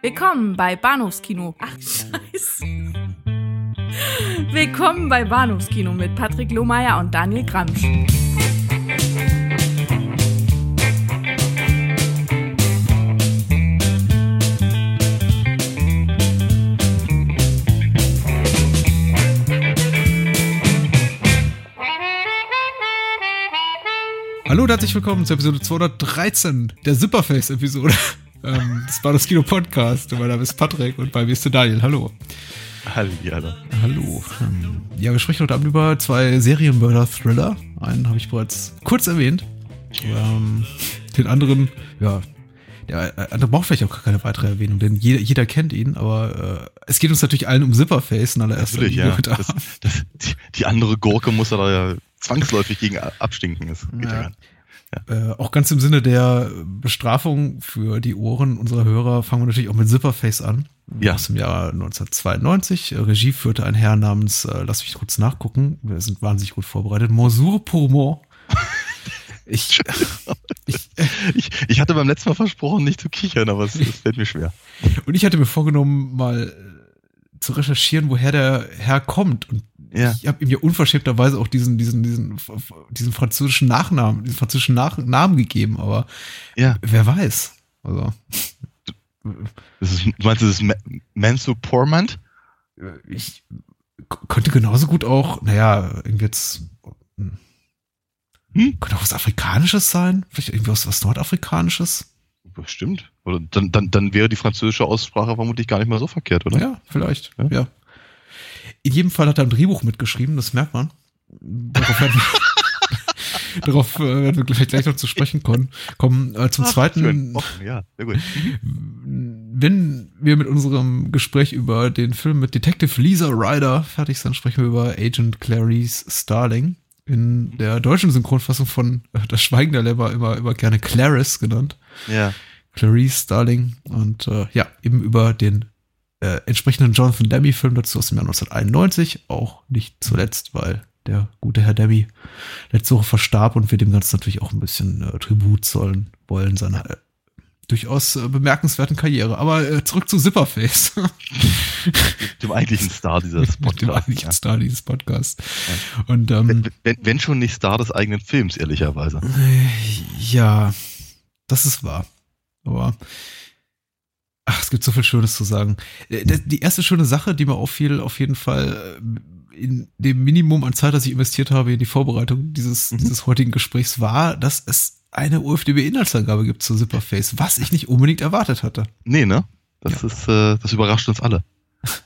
Willkommen bei Bahnhofskino. Ach, scheiße. Willkommen bei Bahnhofskino mit Patrick Lohmeier und Daniel Gramsch. Hallo und herzlich willkommen zur Episode 213 der Zipperface-Episode ähm, des Bahnhofskino Podcast. Mein Name ist Patrick und bei mir ist der Daniel. Hallo. Hallo. Hallo. Hallo. Ähm, ja, wir sprechen heute Abend über zwei Serienmörder-Thriller. Einen habe ich bereits kurz erwähnt. Ähm, den anderen, ja, der andere braucht vielleicht auch gar keine weitere Erwähnung, denn jeder, jeder kennt ihn, aber äh, es geht uns natürlich allen um Zipperface in allererster Linie. ja. Das, das, die, die andere Gurke muss er da ja zwangsläufig gegen abstinken. Das geht ja. Ja. Nicht. Äh, auch ganz im Sinne der Bestrafung für die Ohren unserer Hörer fangen wir natürlich auch mit Zipperface an. Ja. Aus dem Jahr 1992. Äh, Regie führte ein Herr namens, äh, lass mich kurz nachgucken, wir sind wahnsinnig gut vorbereitet, Monsieur Pourmont. Ich, ich, Ich, ich hatte beim letzten Mal versprochen, nicht zu kichern, aber es, es fällt mir schwer. und ich hatte mir vorgenommen, mal zu recherchieren, woher der Herr kommt. Und Ja. ich habe ihm ja unverschämterweise auch diesen, diesen, diesen, diesen französischen Nachnamen, diesen französischen Nach Namen gegeben, aber Ja. wer weiß. Also, Das ist, du meinst, das ist Ma- Manso Portmant? ich k- könnte genauso gut auch, naja, irgendwie jetzt. hm, Hm? Könnte auch was Afrikanisches sein? Vielleicht irgendwie was, was Nordafrikanisches? Bestimmt. Oder dann, dann, dann wäre die französische Aussprache vermutlich gar nicht mal so verkehrt, oder? Ja, vielleicht. Ja. Ja. In jedem Fall hat er ein Drehbuch mitgeschrieben, das merkt man. Darauf werden wir, darauf äh, werden wir vielleicht gleich noch zu sprechen kommen. kommen äh, zum Ach, zweiten. schön. Offen, ja, sehr gut. Wenn wir mit unserem Gespräch über den Film mit Detective Lisa Ryder fertig sind, sprechen wir über Agent Clarice Starling. In der deutschen Synchronfassung von äh, Das Schweigen der Lämmer immer, immer gerne Clarice genannt. Ja. Clarice Starling. Und äh, ja, eben über den äh, entsprechenden Jonathan Demme-Film dazu aus dem Jahr 1991. Auch nicht zuletzt, weil der gute Herr Demme letzte Woche verstarb und wir dem Ganzen natürlich auch ein bisschen äh, Tribut zollen wollen seiner äh, durchaus äh, bemerkenswerten Karriere. Aber äh, zurück zu Zipperface. Dem eigentlichen Star dieses Mit dem Podcasts. eigentlichen Ja. Star dieses Podcasts. Und ähm, Wenn, wenn, wenn schon nicht Star des eigenen Films, ehrlicherweise. Ja, das ist wahr. Aber ach, es gibt so viel Schönes zu sagen. Äh, Die erste schöne Sache, die mir auffiel, auf jeden Fall äh, in dem Minimum an Zeit, das ich investiert habe in die Vorbereitung dieses, Mhm. dieses heutigen Gesprächs, war, dass es eine UFDB-Inhaltsangabe gibt zu Zipperface, was ich nicht unbedingt erwartet hatte. Nee, ne? Das ist, äh, das überrascht uns alle.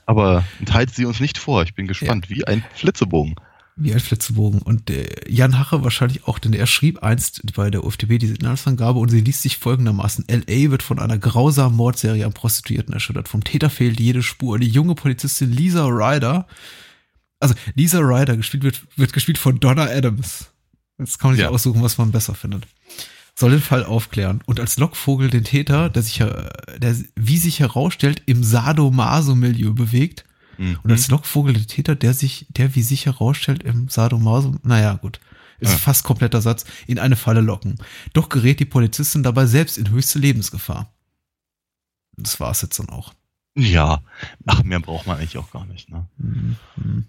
Aber enthalten sie uns nicht vor. Ich bin gespannt, wie ein Flitzebogen. Wie ein Flitzebogen. Und äh, Jan Hache wahrscheinlich auch, denn er schrieb einst bei der UFDB diese Inhaltsangabe und sie liest sich folgendermaßen. L.A. wird von einer grausamen Mordserie an Prostituierten erschüttert. Vom Täter fehlt jede Spur. Die junge Polizistin Lisa Ryder, also Lisa Ryder gespielt wird, wird gespielt von Donna Adams. Jetzt kann man sich Ja. aussuchen, was man besser findet. Soll den Fall aufklären und als Lockvogel den Täter, der sich, äh, der wie sich herausstellt, im Sadomaso-Milieu bewegt, Mhm. und als Lockvogel der Täter, der sich, der wie sich herausstellt im Sadomaso, naja, gut, ist Ja. fast kompletter Satz, in eine Falle locken. Doch gerät die Polizistin dabei selbst in höchste Lebensgefahr. Das war's jetzt dann auch. Ja, ach, mehr braucht man eigentlich auch gar nicht, ne? Hm, hm.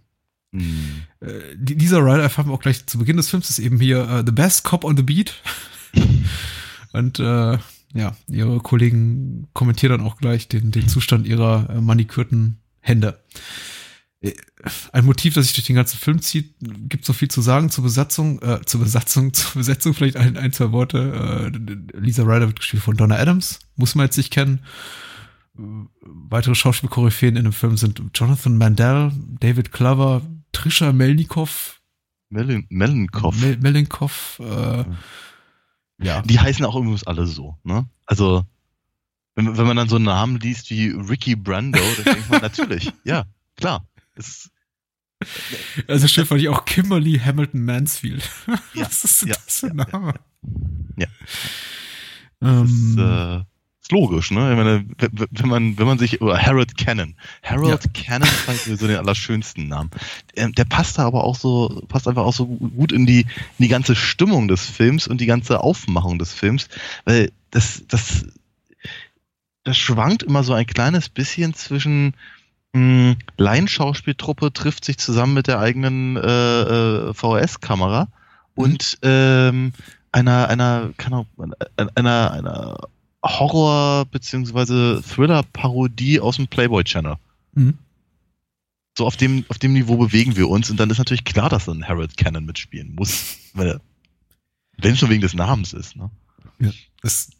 Hm. Äh, die- dieser Rider erfahren wir auch gleich zu Beginn des Films, ist eben hier äh, The Best Cop on the Beat. Und äh, ja, ihre Kollegen kommentieren dann auch gleich den, den Zustand ihrer äh, manikürten Hände. Äh, Ein Motiv, das sich durch den ganzen Film zieht, gibt so viel zu sagen zur Besatzung, äh, zur Besatzung, zur Besetzung vielleicht ein, ein zwei Worte. Äh, Lisa Ryder wird gespielt von Donna Adams, muss man jetzt nicht kennen. Weitere Schauspielkoryphäen in dem Film sind Jonathan Mandel, David Clover, Trisha Melnikov, Melin Melenkopf. Mel Melenkov, äh, ja. Die heißen auch übrigens alle so, ne? Also, wenn, wenn man dann so einen Namen liest wie Ricky Brando, dann denkt man natürlich, ja, klar. Es, Also schön fand ich auch Kimberly Hamilton Mansfield. Ja, Was ist ja, das für ein ja, Name? Ja. Ähm, ist, äh, ist logisch, ne? Ich meine, wenn man, wenn man sich, oder Harold Cannon. Harold Cannon fand ich so den allerschönsten Namen. Der, der passt da aber auch so, passt einfach auch so gut in die, in die ganze Stimmung des Films und die ganze Aufmachung des Films, weil das, das, das schwankt immer so ein kleines bisschen zwischen mh, Laienschauspieltruppe trifft sich zusammen mit der eigenen äh, äh, VHS-Kamera Mhm. und ähm, einer, einer, keine Ahnung, einer, einer Horror- bzw. Thriller-Parodie aus dem Playboy-Channel. Mhm. So auf dem, auf dem Niveau bewegen wir uns und dann ist natürlich klar, dass dann Harold Cannon mitspielen muss, wenn es schon wegen des Namens ist. Ne? Es,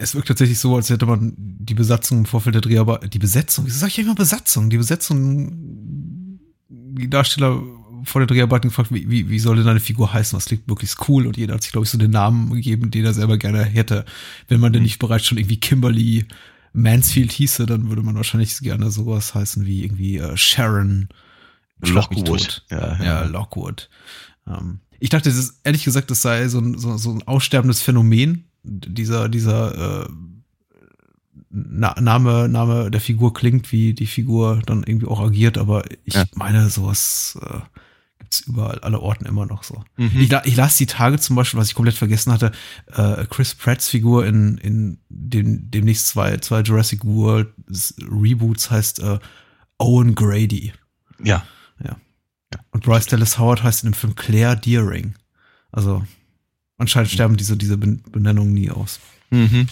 es wirkt tatsächlich so, als hätte man die Besatzung im Vorfeld der Dreharbeit, die Besetzung, wieso sag ich immer Besatzung? Die Besetzung, die Darsteller vor der Dreharbeiten gefragt, wie, wie, wie soll denn deine Figur heißen? Was klingt möglichst cool? Und jeder hat sich, glaube ich, so den Namen gegeben, den er selber gerne hätte. Wenn man denn nicht bereits schon irgendwie Kimberly Mansfield hieße, dann würde man wahrscheinlich gerne sowas heißen wie irgendwie äh, Sharon Lockwood. Ja, Ja, ja. Lockwood. Ähm, ich dachte, das ist, ehrlich gesagt, das sei so ein, so, so ein aussterbendes Phänomen. Dieser, dieser äh, Na, Name, Name der Figur klingt, wie die Figur dann irgendwie auch agiert, aber ich Ja. meine, sowas äh, gibt's überall, alle Orten immer noch so. Mhm. Ich, ich las die Tage zum Beispiel, was ich komplett vergessen hatte, äh, Chris Pratts Figur in, in den, demnächst zwei, zwei Jurassic World Reboots heißt äh, Owen Grady. Ja. Und Bryce Dallas Howard heißt in dem Film Claire Deering. Also anscheinend sterben diese, diese Ben- Benennungen nie aus. Mhm.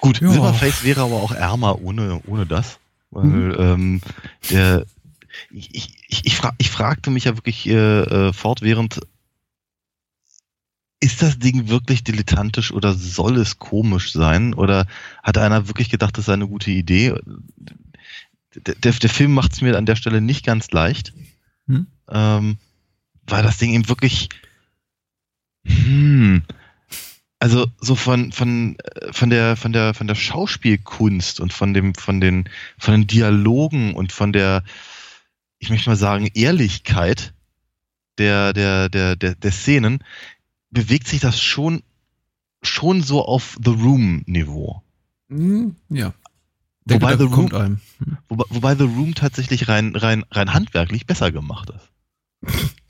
Gut, Ja. Silverface wäre aber auch ärmer ohne, ohne das. Weil Mhm. ähm, der ich, ich, ich, fra ich fragte mich ja wirklich äh, äh, fortwährend, ist das Ding wirklich dilettantisch oder soll es komisch sein? Oder hat einer wirklich gedacht, das sei eine gute Idee? Der, der, der Film macht es mir an der Stelle nicht ganz leicht, Hm? ähm, weil das Ding eben wirklich hm, also so von von äh, von der von der von der Schauspielkunst und von dem von den von den Dialogen und von der ich möchte mal sagen Ehrlichkeit der der der der, der Szenen bewegt sich das schon schon so auf The Room Niveau Hm, Ja. Wobei Wobei The Room- einem. Wobei, wobei The Room tatsächlich rein rein rein handwerklich besser gemacht ist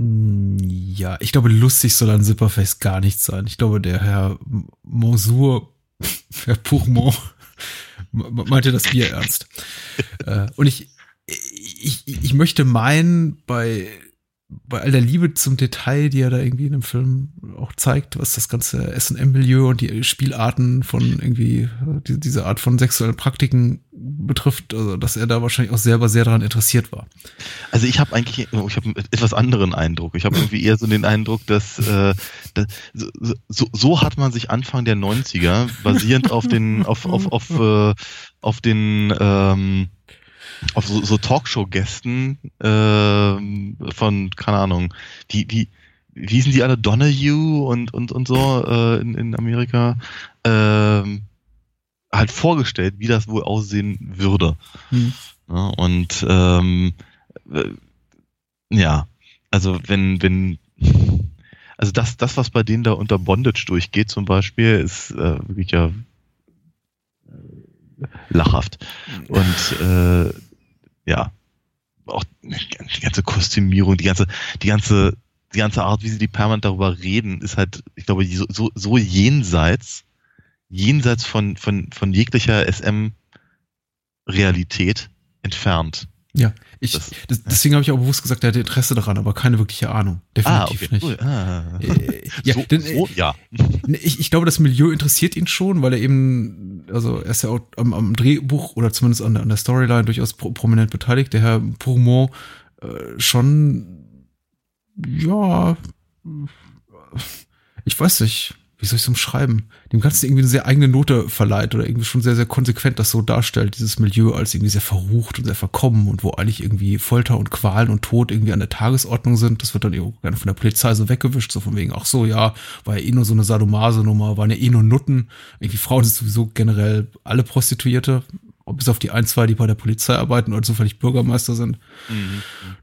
Ja, ich glaube, lustig soll an Zipperface gar nicht sein. Ich glaube, der Herr M- Monsour, Herr Pourmont, meinte das Bier ernst. äh, und ich, ich, ich möchte meinen, bei, bei all der Liebe zum Detail, die er da irgendwie in dem Film auch zeigt, was das ganze SM-Milieu und die Spielarten von irgendwie, die, diese Art von sexuellen Praktiken betrifft, also dass er da wahrscheinlich auch selber sehr daran interessiert war. Also ich habe eigentlich, oh, ich habe einen etwas anderen Eindruck. Ich habe irgendwie eher so den Eindruck, dass, äh, dass so, so, so hat man sich Anfang der 90er, basierend auf den, auf, auf, auf, äh, auf den, ähm, auf so, so Talkshow-Gästen ähm, von, keine Ahnung, die, die, wie hießen die alle? Donahue und, und, und so äh, in, in Amerika, ähm, halt vorgestellt, wie das wohl aussehen würde. Hm. Ja, und ähm, äh, ja, also wenn, wenn, also das, das, was bei denen da unter Bondage durchgeht zum Beispiel, ist äh, wirklich ja äh, lachhaft. Und äh, ja, auch die ganze Kostümierung, die ganze, die ganze, die ganze Art, wie sie die permanent darüber reden, ist halt, ich glaube, so, so, so jenseits, jenseits von, von, von jeglicher SM-Realität entfernt. Ja, ich, Das- das, deswegen habe ich auch bewusst gesagt, er hatte Interesse daran, aber keine wirkliche Ahnung. Definitiv nicht. Cool. Ah. Äh, ja, so, denn, so, ja. äh, ich, ich glaube, das Milieu interessiert ihn schon, weil er eben, also er ist ja auch am, am Drehbuch oder zumindest an der, an der Storyline durchaus pro, prominent beteiligt. Der Herr Pourmont äh, schon, ja, ich weiß nicht, wie soll ich es umschreiben, dem Ganzen irgendwie eine sehr eigene Note verleiht oder irgendwie schon sehr, sehr konsequent das so darstellt, dieses Milieu als irgendwie sehr verrucht und sehr verkommen und wo eigentlich irgendwie Folter und Qualen und Tod irgendwie an der Tagesordnung sind. Das wird dann eben gerne von der Polizei so weggewischt, so von wegen, ach so, ja, war ja eh nur so eine Sadomase-Nummer, waren ja eh nur Nutten. Irgendwie Frauen sind sowieso generell alle Prostituierte, bis auf die ein, zwei, die bei der Polizei arbeiten oder zufällig Bürgermeister sind.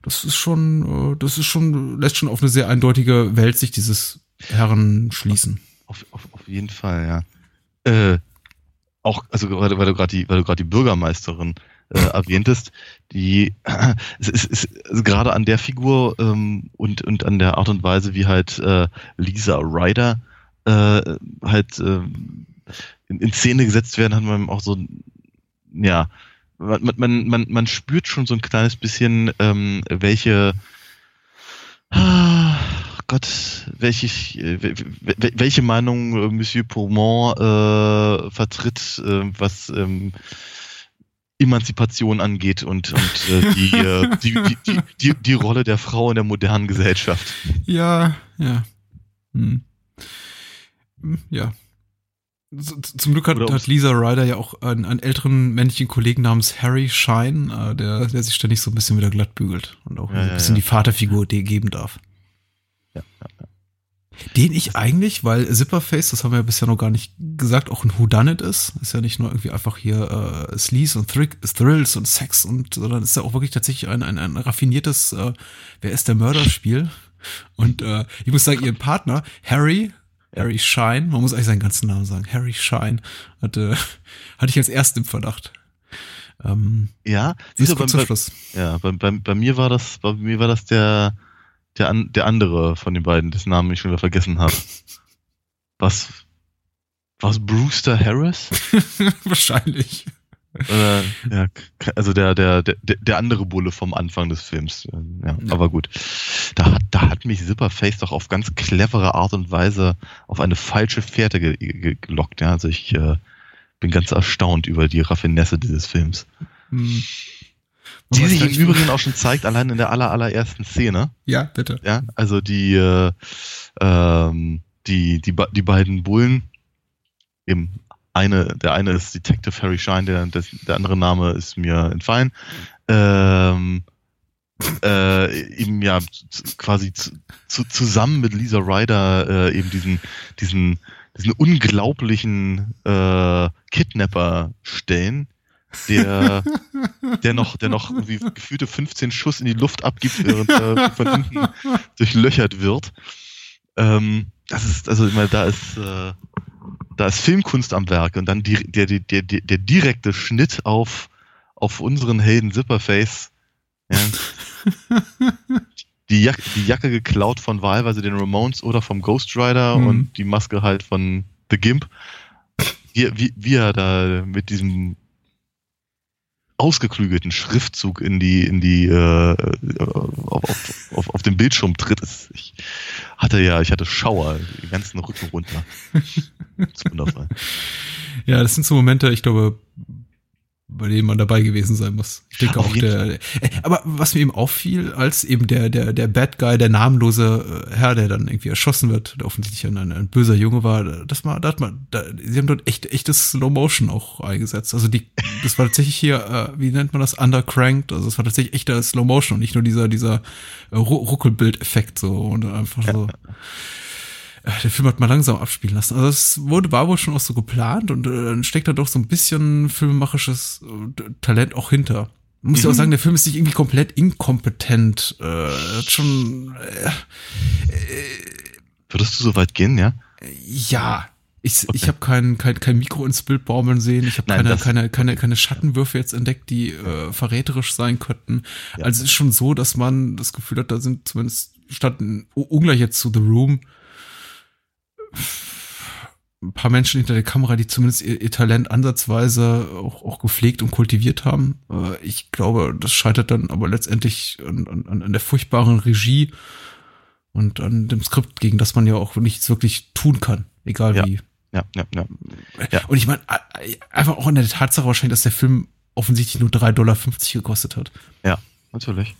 Das ist schon, äh, das ist schon, lässt schon auf eine sehr eindeutige Welt sich dieses Herren schließen. Auf, auf, auf jeden Fall, ja. Äh, auch, also weil, du- weil du gerade die, weil du gerade die Bürgermeisterin äh, erwähntest, die es ist, ist, ist gerade an der Figur ähm, und, und an der Art und Weise, wie halt äh, Lisa Ryder äh, halt äh, in, in Szene gesetzt werden, hat man auch so, ja, man, man, man, man spürt schon so ein kleines bisschen, ähm, welche ah, Gott, welche, welche Meinung äh, Monsieur Pourmont äh, vertritt, äh, was ähm, Emanzipation angeht und, und äh, die, äh, die, die, die, die, Rolle der Frau in der modernen Gesellschaft. Ja, ja. Hm. ja. Zum Glück hat, hat, Lisa Ryder ja auch einen, einen, älteren männlichen Kollegen namens Harry Shine, äh, der, der sich ständig so ein bisschen wieder glatt bügelt und auch ja, ein bisschen ja. die Vaterfigur geben darf. Den ich eigentlich, weil Zipperface, das haben wir ja bisher noch gar nicht gesagt, auch ein Whodunit ist. Ist ja nicht nur irgendwie einfach hier äh, Sleaze und Thri Thrills und Sex und, sondern ist ja auch wirklich tatsächlich ein, ein, ein raffiniertes äh, Wer ist der Mörder-Spiel. Und äh, ich muss sagen, ihr Partner, Harry, Harry Shine, man muss eigentlich seinen ganzen Namen sagen, Harry Shine, hatte, hatte ich als erst im Verdacht. Ähm, ja, siehst du, beim, zum Schluss. Ja, bei, bei, bei mir war das, bei mir war das der, der, der andere von den beiden, dessen Namen ich schon wieder vergessen habe. Was? Was Brewster Harris? Wahrscheinlich. Äh, ja, also der, der, der, der andere Bulle vom Anfang des Films. Ja, ja. aber gut. Da hat, da hat mich Zipperface doch auf ganz clevere Art und Weise auf eine falsche Fährte ge ge gelockt. Ja, also ich äh, bin ganz erstaunt über die Raffinesse dieses Films. Hm. Die sich im Übrigen auch schon zeigt, allein in der aller, allerersten Szene. Ja, bitte. Ja, also die, äh, ähm, die, die, die beiden Bullen, eben eine, der eine ist Detective Harry Shine, der, der, der andere Name ist mir entfallen. Ähm, äh, eben ja quasi zu, zu, zusammen mit Lisa Ryder äh, eben diesen, diesen, diesen unglaublichen äh, Kidnapper stellen, der, der noch, der noch irgendwie gefühlte 15 Schuss in die Luft abgibt, während er von hinten durchlöchert wird. Ähm, das ist, also ich meine, da ist, äh, da ist Filmkunst am Werk und dann die, der, der, der, der direkte Schnitt auf, auf unseren Helden Zipperface. Ja. die, Jacke, die Jacke geklaut von wahlweise den Ramones oder vom Ghost Rider mhm. und die Maske halt von The Gimp. Wie, wie, wie er da mit diesem ausgeklügelten Schriftzug in die, in die, äh, auf, auf, auf, auf den Bildschirm tritt. Ich hatte ja, ich hatte Schauer, den ganzen Rücken runter. Das ist wundervoll. Ja, das sind so Momente, ich glaube, bei dem man dabei gewesen sein muss. Ich denke auch der, der, äh, aber was mir eben auffiel, als eben der, der, der Bad Guy, der namenlose äh, Herr, der dann irgendwie erschossen wird, der offensichtlich ein, ein, ein böser Junge war, das mal, da hat man, da, sie haben dort echt, echtes Slow Motion auch eingesetzt. Also die, das war tatsächlich hier, äh, wie nennt man das, undercranked, also es war tatsächlich echter Slow Motion und nicht nur dieser, dieser äh, Ruckelbild-Effekt so und einfach so. Äh, der Film hat mal langsam abspielen lassen. Also es wurde, war wohl schon auch so geplant und äh, steckt da doch so ein bisschen filmemarisches äh, Talent auch hinter. Muss mhm. ja auch mhm. sagen, der Film ist nicht irgendwie komplett inkompetent. Äh, hat schon. Äh, äh, Würdest du so weit gehen, ja? Ja. Ich, okay. ich habe kein, kein, kein Mikro ins Bild baumeln sehen. Ich habe keine, keine, keine, keine Schattenwürfe jetzt entdeckt, die äh, verräterisch sein könnten. Ja. Also es ist schon so, dass man das Gefühl hat, da sind zumindest statt ungleich jetzt zu The Room ein paar Menschen hinter der Kamera, die zumindest ihr, ihr Talent ansatzweise auch, auch gepflegt und kultiviert haben. Äh, ich glaube, das scheitert dann aber letztendlich an, an, an der furchtbaren Regie und an dem Skript, gegen das man ja auch nichts wirklich tun kann, egal ja. wie. Ja, ja, ja. ja. Und ich meine, einfach auch an der Tatsache wahrscheinlich, dass der Film offensichtlich nur 3,50 Dollar gekostet hat. Ja, natürlich.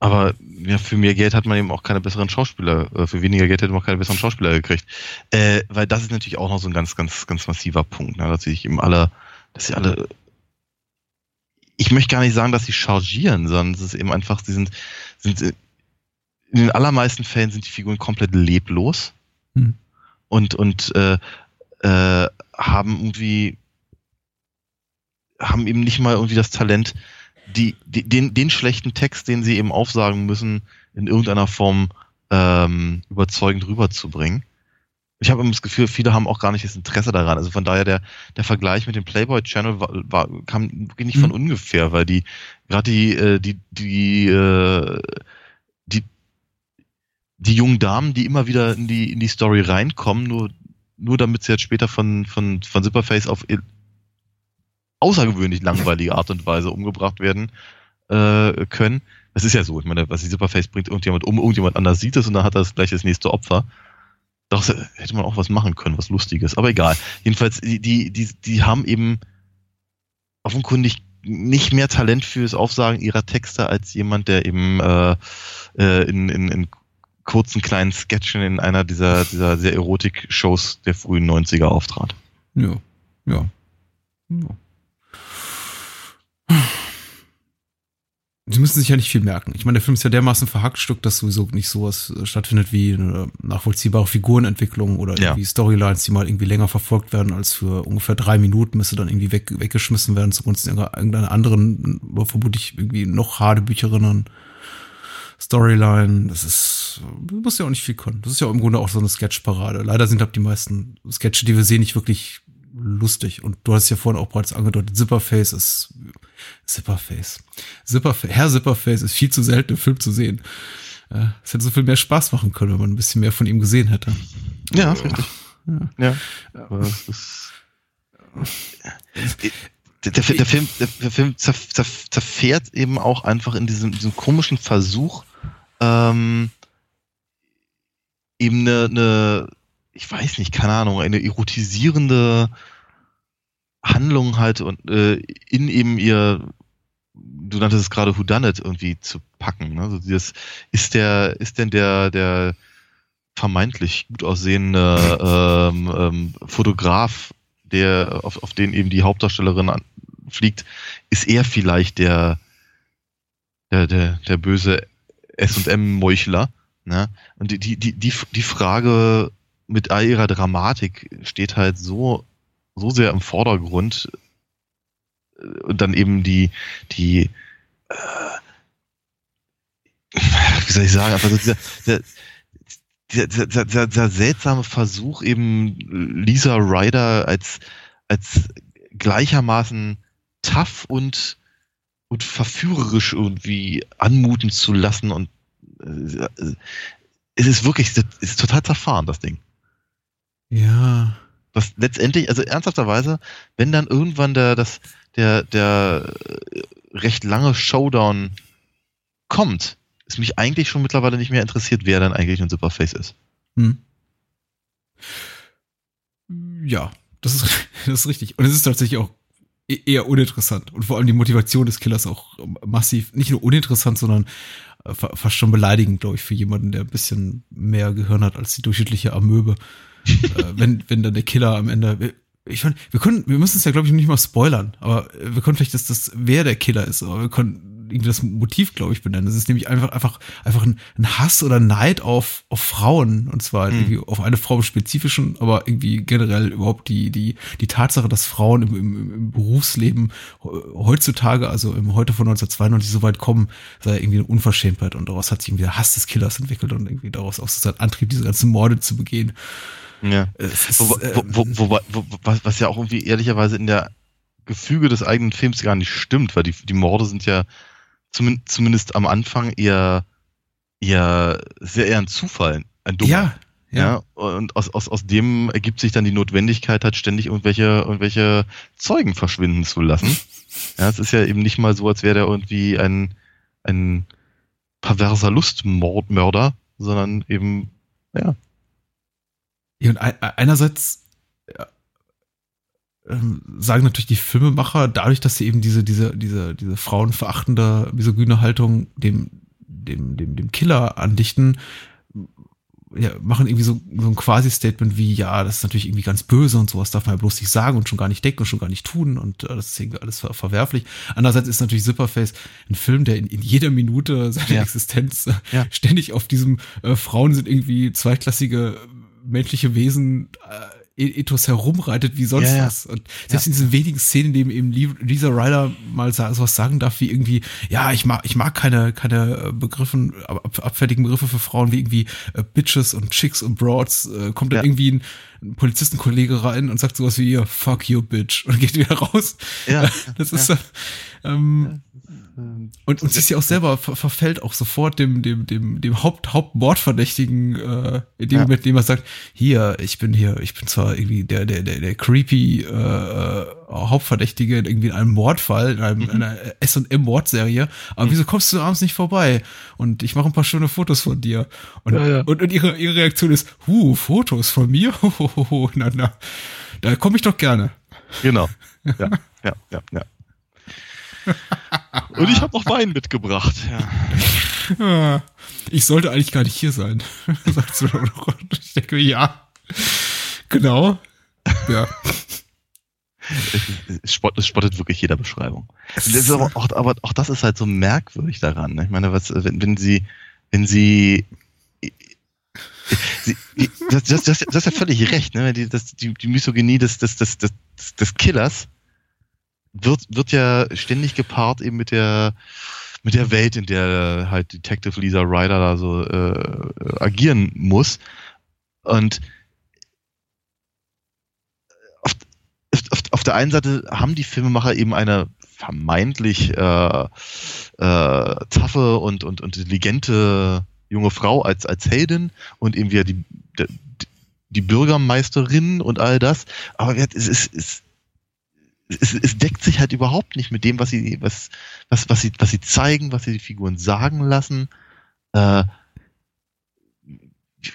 Aber ja, für mehr Geld hat man eben auch keine besseren Schauspieler, äh, für weniger Geld hätte man auch keine besseren Schauspieler gekriegt. Äh, weil das ist natürlich auch noch so ein ganz, ganz, ganz massiver Punkt, ne? dass sie sich eben alle, dass sie alle, ich möchte gar nicht sagen, dass sie chargieren, sondern es ist eben einfach, sie sind, sind in den allermeisten Fällen sind die Figuren komplett leblos hm. und, und äh, äh, haben irgendwie haben eben nicht mal irgendwie das Talent, die, die, den, den schlechten Text, den sie eben aufsagen müssen, in irgendeiner Form ähm, überzeugend rüberzubringen. ich habe das Gefühl, viele haben auch gar nicht das Interesse daran. Also von daher der, der Vergleich mit dem Playboy Channel war, war, kam wirklich nicht von mhm. ungefähr, weil die gerade die, äh, die, die, äh, die, die jungen Damen, die immer wieder in die, in die Story reinkommen, nur, nur damit sie jetzt später von, von, von Zipperface auf außergewöhnlich langweilige Art und Weise umgebracht werden äh, können. Das ist ja so. Ich meine, was die Zipperface bringt irgendjemand um, irgendjemand anders sieht es und dann hat er das gleich das nächste Opfer. Doch hätte man auch was machen können, was Lustiges. Aber egal. Jedenfalls, die, die, die, die haben eben offenkundig nicht mehr Talent fürs Aufsagen ihrer Texte als jemand, der eben äh, äh, in, in, in kurzen kleinen Sketchen in einer dieser, dieser sehr Erotik-Shows der frühen 90er auftrat. Ja, ja. ja. Sie müssen sich ja nicht viel merken. Ich meine, der Film ist ja dermaßen verhackstückt, dass sowieso nicht sowas äh, stattfindet wie eine nachvollziehbare Figurenentwicklung oder irgendwie ja. Storylines, die mal irgendwie länger verfolgt werden als für ungefähr drei Minuten, müsste dann irgendwie weg, weggeschmissen werden zugunsten irgendeiner anderen, vermutlich irgendwie noch Hadebücherinnen. Storyline, das ist, du musst ja auch nicht viel können. Das ist ja im Grunde auch so eine Sketchparade. Leider sind halt die meisten Sketche, die wir sehen, nicht wirklich lustig. Und du hast ja vorhin auch bereits angedeutet, Zipperface ist Zipperface. Zipperface. Herr Zipperface ist viel zu selten im Film zu sehen. Es hätte so viel mehr Spaß machen können, wenn man ein bisschen mehr von ihm gesehen hätte. Ja, ist richtig. Ja. ja. Aber es ist, der, der, der, Film, der, der Film zerfährt eben auch einfach in diesem, diesem komischen Versuch, ähm, eben eine, eine, ich weiß nicht, keine Ahnung, eine erotisierende Handlung halt und äh, in eben ihr, du nanntest es gerade It irgendwie zu packen. Ne? Also dieses, ist der, ist denn der, der vermeintlich gut aussehende ähm, ähm, Fotograf, der auf, auf den eben die Hauptdarstellerin an, fliegt, ist er vielleicht der, der, der, der böse S&M-Meuchler. Ne? Und die, die, die, die Frage mit all ihrer Dramatik steht halt so so sehr im Vordergrund äh, und dann eben die, die, äh, wie soll ich sagen, einfach so dieser, der, dieser, dieser, dieser, dieser seltsame Versuch eben Lisa Ryder als, als gleichermaßen tough und, und verführerisch irgendwie anmuten zu lassen und äh, es ist wirklich, es ist total zerfahren, das Ding. Ja was letztendlich, also ernsthafterweise, wenn dann irgendwann der, das, der, der äh, recht lange Showdown kommt, ist mich eigentlich schon mittlerweile nicht mehr interessiert, wer dann eigentlich ein Superface ist. Hm. Ja, das ist, das ist richtig. Und es ist tatsächlich auch e-, eher uninteressant. Und vor allem die Motivation des Killers auch massiv, nicht nur uninteressant, sondern äh, fast schon beleidigend, glaube ich, für jemanden, der ein bisschen mehr Gehirn hat als die durchschnittliche Amöbe äh, wenn, wenn dann der Killer am Ende. Ich fand, wir können, wir müssen es ja, glaube ich, nicht mal spoilern, aber wir können vielleicht, dass das, wer der Killer ist, aber wir können irgendwie das Motiv, glaube ich, benennen. Das ist nämlich einfach, einfach, einfach ein, ein Hass oder Neid auf, auf Frauen. Und zwar mhm. irgendwie auf eine Frau im Spezifischen, aber irgendwie generell überhaupt die, die, die Tatsache, dass Frauen im, im, im Berufsleben heutzutage, also im heute von 1992 so weit kommen, sei irgendwie eine Unverschämtheit. Und daraus hat sich irgendwie der Hass des Killers entwickelt und irgendwie daraus auch so sein Antrieb, diese ganzen Morde zu begehen. Ja. Ist, wo, wo, wo, wo, was, was ja auch irgendwie ehrlicherweise in der Gefüge des eigenen Films gar nicht stimmt, weil die, die Morde sind ja zumindest, zumindest am Anfang eher, eher sehr eher ein Zufall, ein dummer. Ja, ja. ja. und aus, aus, aus dem ergibt sich dann die Notwendigkeit, halt ständig irgendwelche, irgendwelche Zeugen verschwinden zu lassen. Ja, es ist ja eben nicht mal so, als wäre der irgendwie ein, ein perverser Lustmordmörder, sondern eben, ja, ja, und einerseits ähm, sagen natürlich die Filmemacher, dadurch, dass sie eben diese, diese, diese, diese frauenverachtende, misogyne Haltung dem, dem, dem, dem Killer andichten, ja, machen irgendwie so, so ein Quasi-Statement wie, ja, das ist natürlich irgendwie ganz böse und sowas darf man ja bloß nicht sagen und schon gar nicht denken und schon gar nicht tun und äh, das ist irgendwie alles ver verwerflich. Andererseits ist natürlich Zipperface ein Film, der in, in jeder Minute seiner ja. Existenz äh, ja. ständig auf diesem äh, Frauen sind irgendwie zweiklassige menschliche Wesen äh, Ethos herumreitet wie sonst Ja, ja. was. Und selbst in diesen wenigen Szenen, in denen eben Lisa Ryder mal sowas sagen darf, wie irgendwie, ja, ich mag, ich mag keine, keine äh, Begriffen, ab, ab- abfälligen Begriffe für Frauen wie irgendwie äh, Bitches und Chicks und Broads, äh, kommt dann Ja. irgendwie ein, ein Polizistenkollege rein und sagt sowas wie, ja, fuck you, bitch, und geht wieder raus. Ja, Das ist, äh, ähm, Ähm, und, und sie ist ja auch selber ver verfällt auch sofort dem, dem, dem, dem Haupt, Hauptmordverdächtigen, äh, in dem Ja. Moment, in dem er sagt, hier, ich bin hier, ich bin zwar irgendwie der, der, der, der creepy äh, äh, Hauptverdächtige in irgendwie in einem Mordfall, in einem, Mhm. einer S&M-Mordserie, aber wieso kommst du abends nicht vorbei? Und ich mache ein paar schöne Fotos von dir. Und, Ja, ja. und, und ihre, ihre Reaktion ist, huh, Fotos von mir? Hohoho, na, na, da komme ich doch gerne. Genau. Ja, ja, ja, ja. Und ich habe noch Wein mitgebracht. Ja. Ich sollte eigentlich gar nicht hier sein, sagst du doch noch. Ich denke, ja, genau. Ja. Es, spott, es spottet wirklich jeder Beschreibung. Das ist aber, auch, aber auch das ist halt so merkwürdig daran. Ne? Ich meine, was, wenn, wenn sie, wenn sie, sie das, das, das, das ist ja völlig recht, ne? Die, das, die, die Misogynie des, des, des, des, des Killers wird, wird ja ständig gepaart eben mit der, mit der Welt, in der halt Detective Lisa Ryder da so äh, agieren muss. Und auf, auf, auf der einen Seite haben die Filmemacher eben eine vermeintlich äh, äh, taffe und, und, und intelligente junge Frau als, als Heldin und eben wieder die, die, die Bürgermeisterin und all das. Aber es, ist, es, es, es deckt sich halt überhaupt nicht mit dem, was sie, was, was, was sie, was sie zeigen, was sie die Figuren sagen lassen. Äh,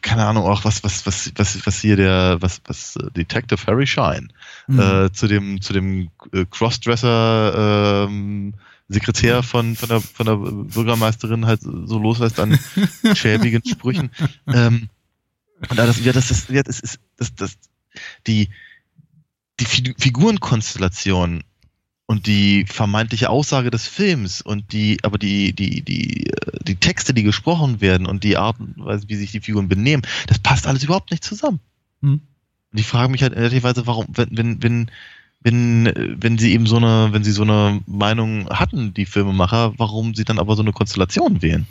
keine Ahnung auch was was was was was hier der was was äh, Detective Harry Shine Mhm. äh, zu dem zu dem äh, Crossdresser ähm, Sekretär von von der von der Bürgermeisterin halt so loslässt an schäbigen Sprüchen ähm, und da das ja das ist ja das ist das das die die Fi- Figurenkonstellation und die vermeintliche Aussage des Films und die, aber die, die, die, äh, die Texte, die gesprochen werden und die Art und Weise, wie sich die Figuren benehmen, das passt alles überhaupt nicht zusammen. Hm. Und ich frage mich halt ehrlicherweise, warum, wenn, wenn, wenn, wenn, äh, wenn sie eben so eine, wenn sie so eine Meinung hatten, die Filmemacher, warum sie dann aber so eine Konstellation wählen?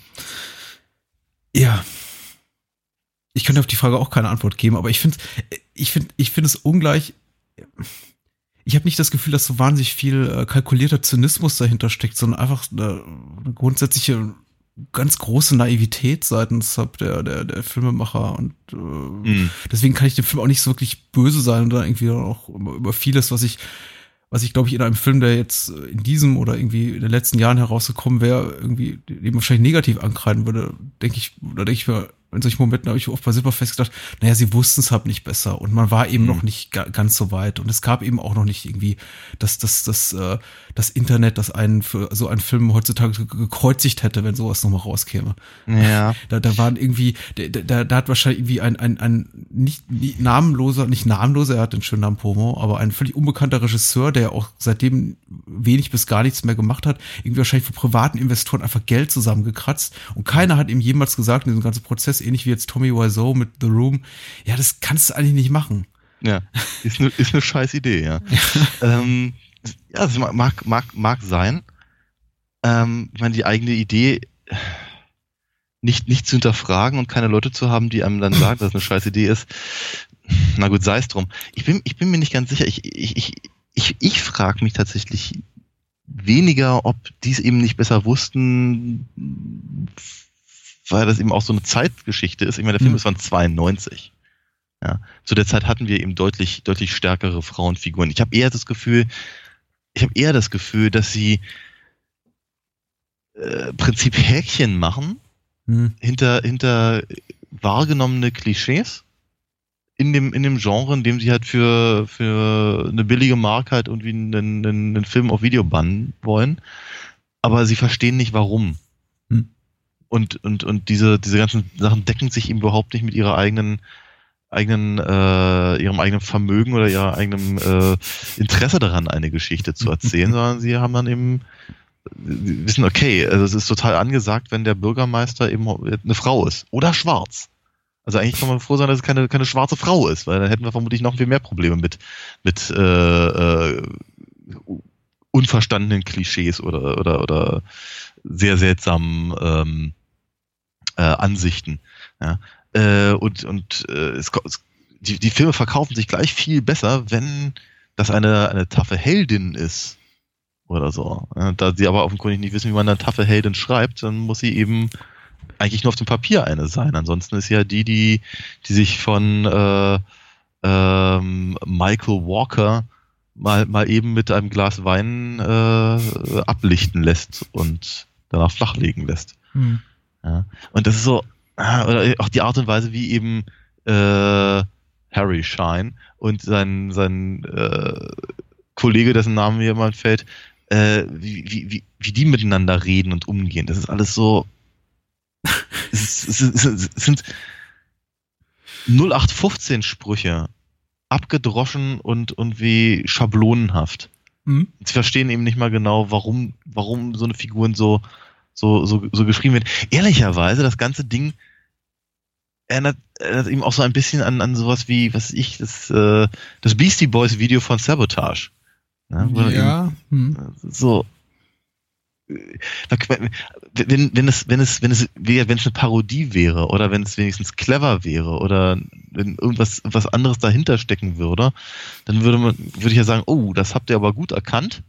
Ja. Ich könnte auf die Frage auch keine Antwort geben, aber ich finde, ich finde, ich finde es ungleich. Ich habe nicht das Gefühl, dass so wahnsinnig viel äh, kalkulierter Zynismus dahinter steckt, sondern einfach eine, eine grundsätzliche ganz große Naivität seitens der, der, der Filmemacher und äh, Hm. deswegen kann ich dem Film auch nicht so wirklich böse sein und dann irgendwie auch über, über vieles, was ich, was ich glaube ich in einem Film, der jetzt in diesem oder irgendwie in den letzten Jahren herausgekommen wäre, irgendwie dem wahrscheinlich negativ ankreiden würde, denke ich, oder denke ich mir, in solchen Momenten habe ich oft bei Silberfest gedacht, naja, sie wussten es halt nicht besser und man war eben Mhm. noch nicht ga, ganz so weit und es gab eben auch noch nicht irgendwie das, das, das, äh, das Internet, das einen für so einen Film heutzutage ge- gekreuzigt hätte, wenn sowas nochmal rauskäme. Ja. Da, da waren irgendwie, da, da, da hat wahrscheinlich irgendwie ein, ein, ein nicht, nicht namenloser, nicht namenloser, er hat den schönen Namen Pomo, aber ein völlig unbekannter Regisseur, der auch seitdem wenig bis gar nichts mehr gemacht hat, irgendwie wahrscheinlich von privaten Investoren einfach Geld zusammengekratzt und keiner hat ihm jemals gesagt in diesem ganzen Prozess, ähnlich wie jetzt Tommy Wiseau mit The Room, ja, das kannst du eigentlich nicht machen. Ja, ist eine ist eine scheiß Idee, ja. ähm, ja, das mag, mag, mag sein. Ähm, ich meine, die eigene Idee nicht, nicht zu hinterfragen und keine Leute zu haben, die einem dann sagen, dass es eine scheiß Idee ist. Na gut, sei es drum. Ich bin, ich bin mir nicht ganz sicher. Ich, ich, ich, ich, ich frage mich tatsächlich weniger, ob die es eben nicht besser wussten, weil das eben auch so eine Zeitgeschichte ist. Ich meine, der Film Mhm. ist von 92. Ja, zu der Zeit hatten wir eben deutlich, deutlich stärkere Frauenfiguren. Ich habe eher das Gefühl, ich habe eher das Gefühl, dass sie äh, Prinzip Häkchen machen Hm. hinter, hinter wahrgenommene Klischees in dem, in dem Genre, in dem sie halt für, für eine billige Mark halt irgendwie einen, einen, einen Film auf Video bannen wollen. Aber sie verstehen nicht warum. Hm. Und, und, und diese, diese ganzen Sachen decken sich eben überhaupt nicht mit ihrer eigenen, eigenen, äh, ihrem eigenen Vermögen oder ihrer eigenen äh, Interesse daran, eine Geschichte zu erzählen, sondern sie haben dann eben wissen, okay, also es ist total angesagt, wenn der Bürgermeister eben eine Frau ist oder schwarz. Also eigentlich kann man froh sein, dass es keine, keine schwarze Frau ist, weil dann hätten wir vermutlich noch viel mehr Probleme mit, mit äh, äh, unverstandenen Klischees oder, oder, oder sehr seltsamen ähm, äh, Ansichten. Ja? Äh, und und äh, es, die, die Filme verkaufen sich gleich viel besser, wenn das eine, eine taffe Heldin ist oder so. Ja? Da sie aber offenkundig nicht wissen, wie man eine taffe Heldin schreibt, dann muss sie eben eigentlich nur auf dem Papier eine sein. Ansonsten ist ja die, die, die sich von äh, ähm, Michael Walker mal, mal eben mit einem Glas Wein äh, ablichten lässt und danach flachlegen lässt. Hm. Ja. Und das ist so, ah, oder auch die Art und Weise, wie eben äh, Harry Shine und sein, sein äh, Kollege, dessen Name mir mal fällt, äh, wie, wie, wie, wie die miteinander reden und umgehen. Das ist alles so. es, es, es, es sind 0815 Sprüche abgedroschen und, und wie schablonenhaft. Mhm. Sie verstehen eben nicht mal genau, warum, warum so eine Figuren so, so, so, so geschrieben wird. Ehrlicherweise, das ganze Ding erinnert, erinnert eben auch so ein bisschen an, an sowas wie, was ich, das, äh, das Beastie Boys Video von Sabotage. Ja. ja. Eben, hm. So, wenn, wenn es, wenn es, wenn es, wenn es eine Parodie wäre oder wenn es wenigstens clever wäre oder wenn irgendwas was anderes dahinter stecken würde, dann würde man, würde ich ja sagen, oh, das habt ihr aber gut erkannt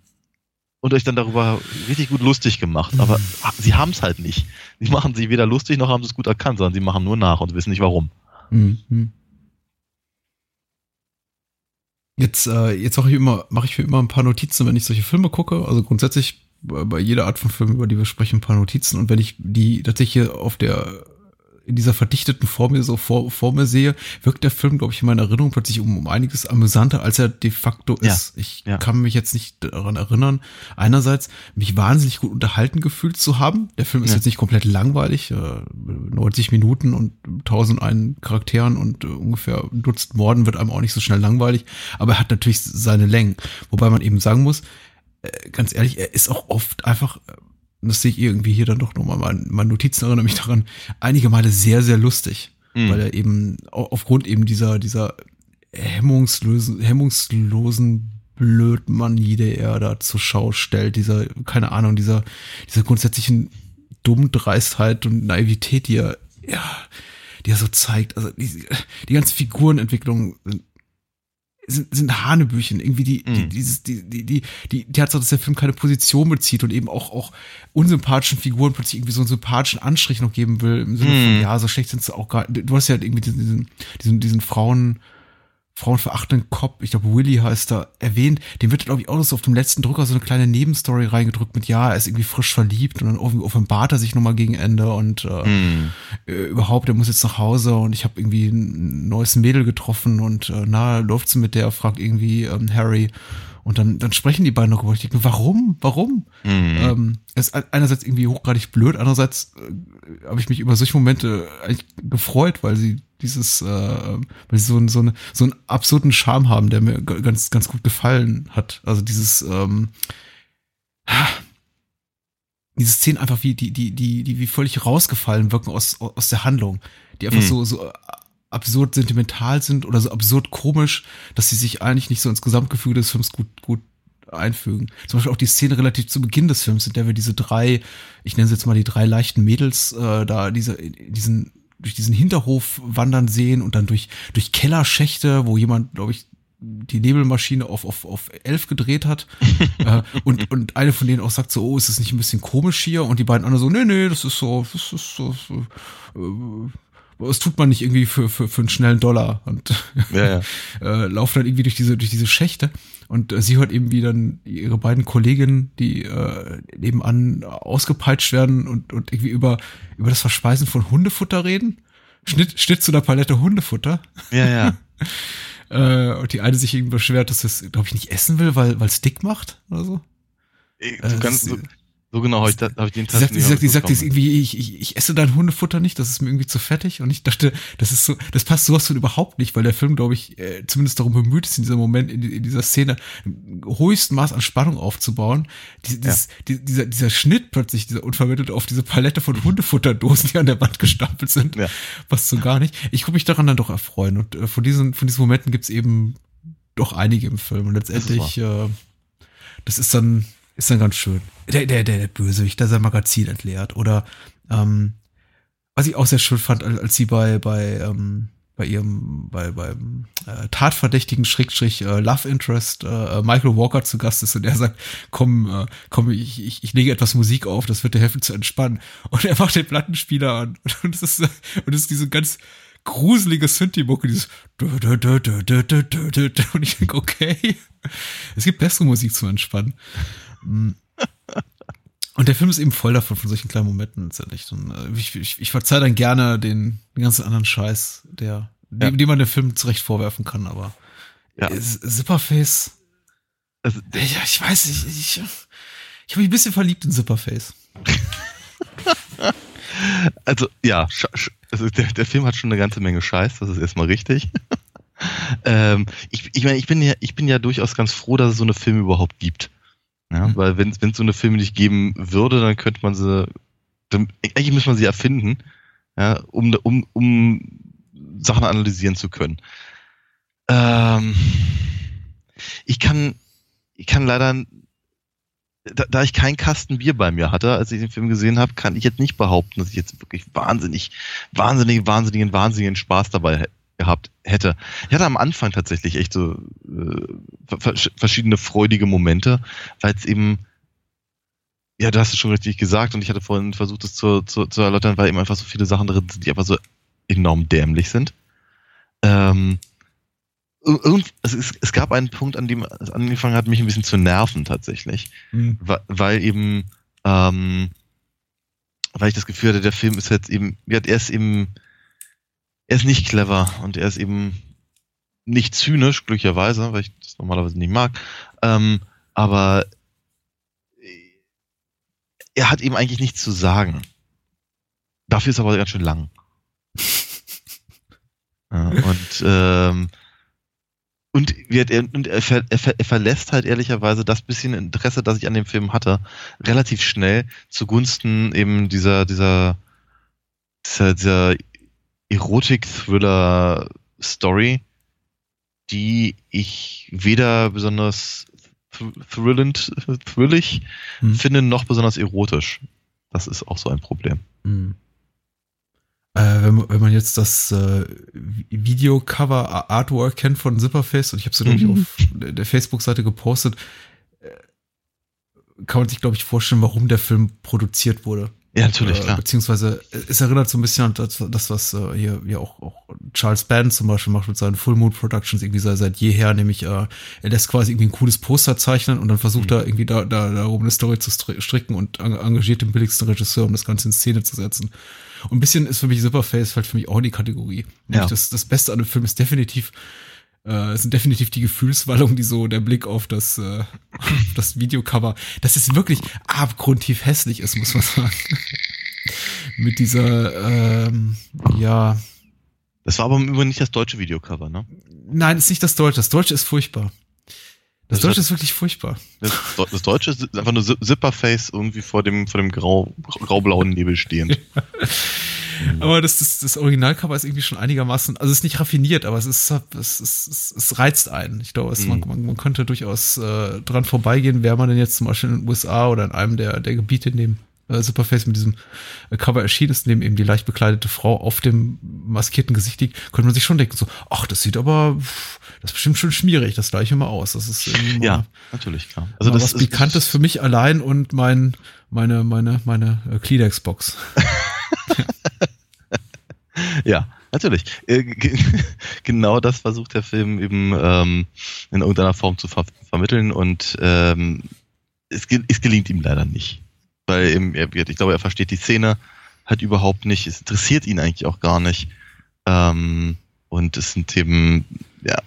und euch dann darüber richtig gut lustig gemacht. Aber mhm. sie haben es halt nicht. Sie machen sie weder lustig noch haben sie es gut erkannt, sondern sie machen nur nach und wissen nicht warum. Mhm. Jetzt, äh, jetzt mache ich immer, mache ich mir immer ein paar Notizen, wenn ich solche Filme gucke. Also grundsätzlich bei jeder Art von Film, über die wir sprechen, ein paar Notizen. Und wenn ich die tatsächlich auf der in dieser verdichteten Form hier so vor, vor mir sehe, wirkt der Film, glaube ich, in meiner Erinnerung plötzlich um, um einiges amüsanter, als er de facto ist. Ja, ich ja. kann mich jetzt nicht daran erinnern, einerseits mich wahnsinnig gut unterhalten gefühlt zu haben. Der Film ist ja. jetzt nicht komplett langweilig, äh, 90 Minuten und 1001 Charakteren und äh, ungefähr ein Dutzend Morden wird einem auch nicht so schnell langweilig, aber er hat natürlich seine Längen. Wobei man eben sagen muss, äh, ganz ehrlich, er ist auch oft einfach, äh, das sehe ich irgendwie hier dann doch nochmal, mein, meine Notizen erinnern mich daran, einige Male sehr, sehr lustig. Mhm. Weil er eben aufgrund eben dieser, dieser hemmungslosen, hemmungslosen Blödmanie, der er da zur Schau stellt, dieser, keine Ahnung, dieser, dieser grundsätzlichen Dummdreistheit und Naivität, die er, ja, die er so zeigt. Also die, die ganze Figurenentwicklung sind sind, sind Hanebüchen, irgendwie die, die, dieses, die, die, die, die, die Tatsache, dass der Film keine Position bezieht und eben auch, auch unsympathischen Figuren plötzlich irgendwie so einen sympathischen Anstrich noch geben will, im Sinne von, ja, so schlecht sind sie auch gar, du hast ja irgendwie diesen, diesen, diesen Frauen, frauenverachtenden Cop, ich glaube Willy heißt da, erwähnt, dem wird, glaube ich, auch noch so auf dem letzten Drucker so eine kleine Nebenstory reingedrückt mit, ja, er ist irgendwie frisch verliebt und dann irgendwie offenbart er sich nochmal gegen Ende und äh, mm. überhaupt, er muss jetzt nach Hause und ich habe irgendwie ein neues Mädel getroffen und äh, na, läuft's mit der, fragt irgendwie ähm, Harry und dann, dann sprechen die beiden noch über. Ich denke, warum? Warum? Mhm. Ähm, es ist einerseits irgendwie hochgradig blöd, andererseits äh, habe ich mich über solche Momente eigentlich gefreut, weil sie dieses, äh, weil sie so, so, eine, so einen absurden Charme haben, der mir ganz, ganz gut gefallen hat. Also dieses, ähm, diese Szenen einfach wie, die, die, die, die wie völlig rausgefallen wirken aus, aus der Handlung. Die einfach mhm. so, so absurd sentimental sind oder so absurd komisch, dass sie sich eigentlich nicht so ins Gesamtgefüge des Films gut, gut einfügen. Zum Beispiel auch die Szene relativ zu Beginn des Films, in der wir diese drei, ich nenne sie jetzt mal die drei leichten Mädels, äh, da diese, diesen, durch diesen Hinterhof wandern sehen und dann durch, durch Kellerschächte, wo jemand, glaube ich, die Nebelmaschine auf, auf, auf elf gedreht hat. äh, und, und eine von denen auch sagt so, oh, ist das nicht ein bisschen komisch hier? Und die beiden anderen so, nee, nee, das ist so, das ist so, so äh, das tut man nicht irgendwie für, für, für einen schnellen Dollar und ja, ja. äh, laufen dann irgendwie durch diese, durch diese Schächte. Und äh, sie hört eben, wie dann ihre beiden Kolleginnen, die äh, nebenan ausgepeitscht werden und, und irgendwie über, über das Verspeisen von Hundefutter reden. Schnitt, Schnitt zu der Palette Hundefutter. Ja, ja. äh, und die eine sich irgendwie beschwert, dass es, glaube ich, nicht essen will, weil es dick macht oder so. Du kannst, So genau habe ich, da, hab ich den Die sagt, die sagt, die sagt jetzt irgendwie, ich, ich, ich esse dein Hundefutter nicht, das ist mir irgendwie zu fettig. Und ich dachte, das ist so, das passt sowas von überhaupt nicht, weil der Film, glaube ich, äh, zumindest darum bemüht ist, in diesem Moment, in, in dieser Szene, höchsten Maß an Spannung aufzubauen. Die, dieses, Ja. die, dieser, dieser Schnitt plötzlich, dieser unvermittelt auf diese Palette von Hundefutterdosen, die an der Wand gestapelt sind, Ja. passt so gar nicht. Ich konnte mich daran dann doch erfreuen. Und äh, von diesen, von diesen Momenten gibt's eben doch einige im Film. Und letztendlich, äh, das ist dann, ist dann ganz schön. Der, der, der, der Bösewicht, der sein Magazin entleert. Oder ähm, was ich auch sehr schön fand, als sie bei, bei, ähm, bei ihrem, bei, beim äh, Tatverdächtigen Schrägstrich äh, Love Interest äh, äh, Michael Walker zu Gast ist und er sagt, komm, äh, komm, ich, ich, ich lege etwas Musik auf, das wird dir helfen zu entspannen. Und er macht den Plattenspieler an und es ist, und es ist diese ganz gruselige Synthie-Mucke, dieses und ich denke, okay, es gibt bessere Musik zum Entspannen. Und der Film ist eben voll davon, von solchen kleinen Momenten letztendlich. Und äh, ich, ich, ich verzeih dann gerne den, den ganzen anderen Scheiß, der, Ja. dem, dem man den Film zurecht vorwerfen kann, aber Ja. Zipperface, Also, ja, ich weiß, ich, ich, ich habe mich ein bisschen verliebt in Zipperface. Also, ja, also der, der Film hat schon eine ganze Menge Scheiß, das ist erstmal richtig. ähm, ich ich meine, ich bin ja, ich bin ja durchaus ganz froh, dass es so eine Filme überhaupt gibt. Ja, Mhm. Weil wenn es so eine Filme nicht geben würde, dann könnte man sie, dann, eigentlich müsste man sie erfinden, ja, um, um, um Sachen analysieren zu können. Ähm, ich kann, ich kann leider da, da ich keinen Kasten Bier bei mir hatte, als ich den Film gesehen habe, kann ich jetzt nicht behaupten, dass ich jetzt wirklich wahnsinnig, wahnsinnig, wahnsinnigen, wahnsinnigen Spaß dabei he- gehabt hätte. Ich hatte am Anfang tatsächlich echt so äh, ver verschiedene freudige Momente, weil es eben, ja, du hast es schon richtig gesagt und ich hatte vorhin versucht, es zu, zu, zu erläutern, weil eben einfach so viele Sachen drin sind, die einfach so enorm dämlich sind. Ähm, irgend, es, es, es gab einen Punkt, an dem es angefangen hat, mich ein bisschen zu nerven tatsächlich Mhm. weil, weil eben, ähm, weil ich das Gefühl hatte, der Film ist jetzt eben, er ist eben, er ist nicht clever und er ist eben nicht zynisch, glücklicherweise, weil ich das normalerweise nicht mag, ähm, aber er hat eben eigentlich nichts zu sagen. Dafür ist er aber ganz schön lang. ja, und ähm, und, wird er, und er, ver, er, ver, er verlässt halt ehrlicherweise das bisschen Interesse, das ich an dem Film hatte, relativ schnell zugunsten eben dieser, dieser, dieser, dieser Erotik-Thriller-Story, die ich weder besonders thr- thrillend, thrillig Hm. finde, noch besonders erotisch. Das ist auch so ein Problem. Mhm. Äh, wenn, man- wenn man jetzt das äh, Videocover Ar- Artwork kennt von Zipperface und ich habe es glaube ich Mhm. auf der der Facebook-Seite gepostet, äh, kann man sich glaube ich vorstellen, warum der Film produziert wurde. Ja, natürlich, äh, klar. Beziehungsweise äh, es erinnert so ein bisschen an das, das was äh, hier ja auch, auch Charles Band zum Beispiel macht mit seinen Full Moon Productions irgendwie seit, seit jeher, nämlich äh, er lässt quasi irgendwie ein cooles Poster zeichnen und dann versucht Mhm. er irgendwie da, da darum eine Story zu stri- stricken und eng- engagiert den billigsten Regisseur, um das Ganze in Szene zu setzen. Und ein bisschen ist für mich Superface fällt für mich auch in die Kategorie. Ja. Das, das Beste an dem Film ist definitiv äh, es sind definitiv die Gefühlswallungen, die so der Blick auf das, äh, auf das Videocover, das ist wirklich abgrundtief hässlich ist, muss man sagen. Mit dieser, ähm, ja, Das war aber im Übrigen nicht das deutsche Videocover, ne? nein, ist nicht das Deutsche. Das Deutsche ist furchtbar. Das Das Deutsche ist wirklich furchtbar. Das, das Deutsche ist einfach nur Zip- Zipperface irgendwie vor dem, vor dem grau, graublauen Nebel stehend. Aber das, das, das Originalcover ist irgendwie schon einigermaßen, also es ist nicht raffiniert, aber es ist, es, es, es reizt einen. Ich glaube, es, man, Mhm. man, man könnte durchaus äh, dran vorbeigehen, wäre man denn jetzt zum Beispiel in den USA oder in einem der, der Gebiete, in dem äh, Superface mit diesem äh, Cover erschienen ist, in dem eben die leicht bekleidete Frau auf dem maskierten Gesicht liegt, könnte man sich schon denken, so, ach, das sieht aber, pff, das ist bestimmt schon schmierig, das gleiche mal aus. Das ist mal- Ja, natürlich, klar. also Also das was Pikantes für mich allein und mein, meine, meine, meine äh, Kleenex-Box. Ja, natürlich. Äh, ge- genau das versucht der Film eben ähm, in irgendeiner Form zu ver vermitteln und ähm, es, ge es gelingt ihm leider nicht. Weil eben, er, ich glaube, er versteht die Szene halt überhaupt nicht. Es interessiert ihn eigentlich auch gar nicht. Ähm, und es sind eben, ja,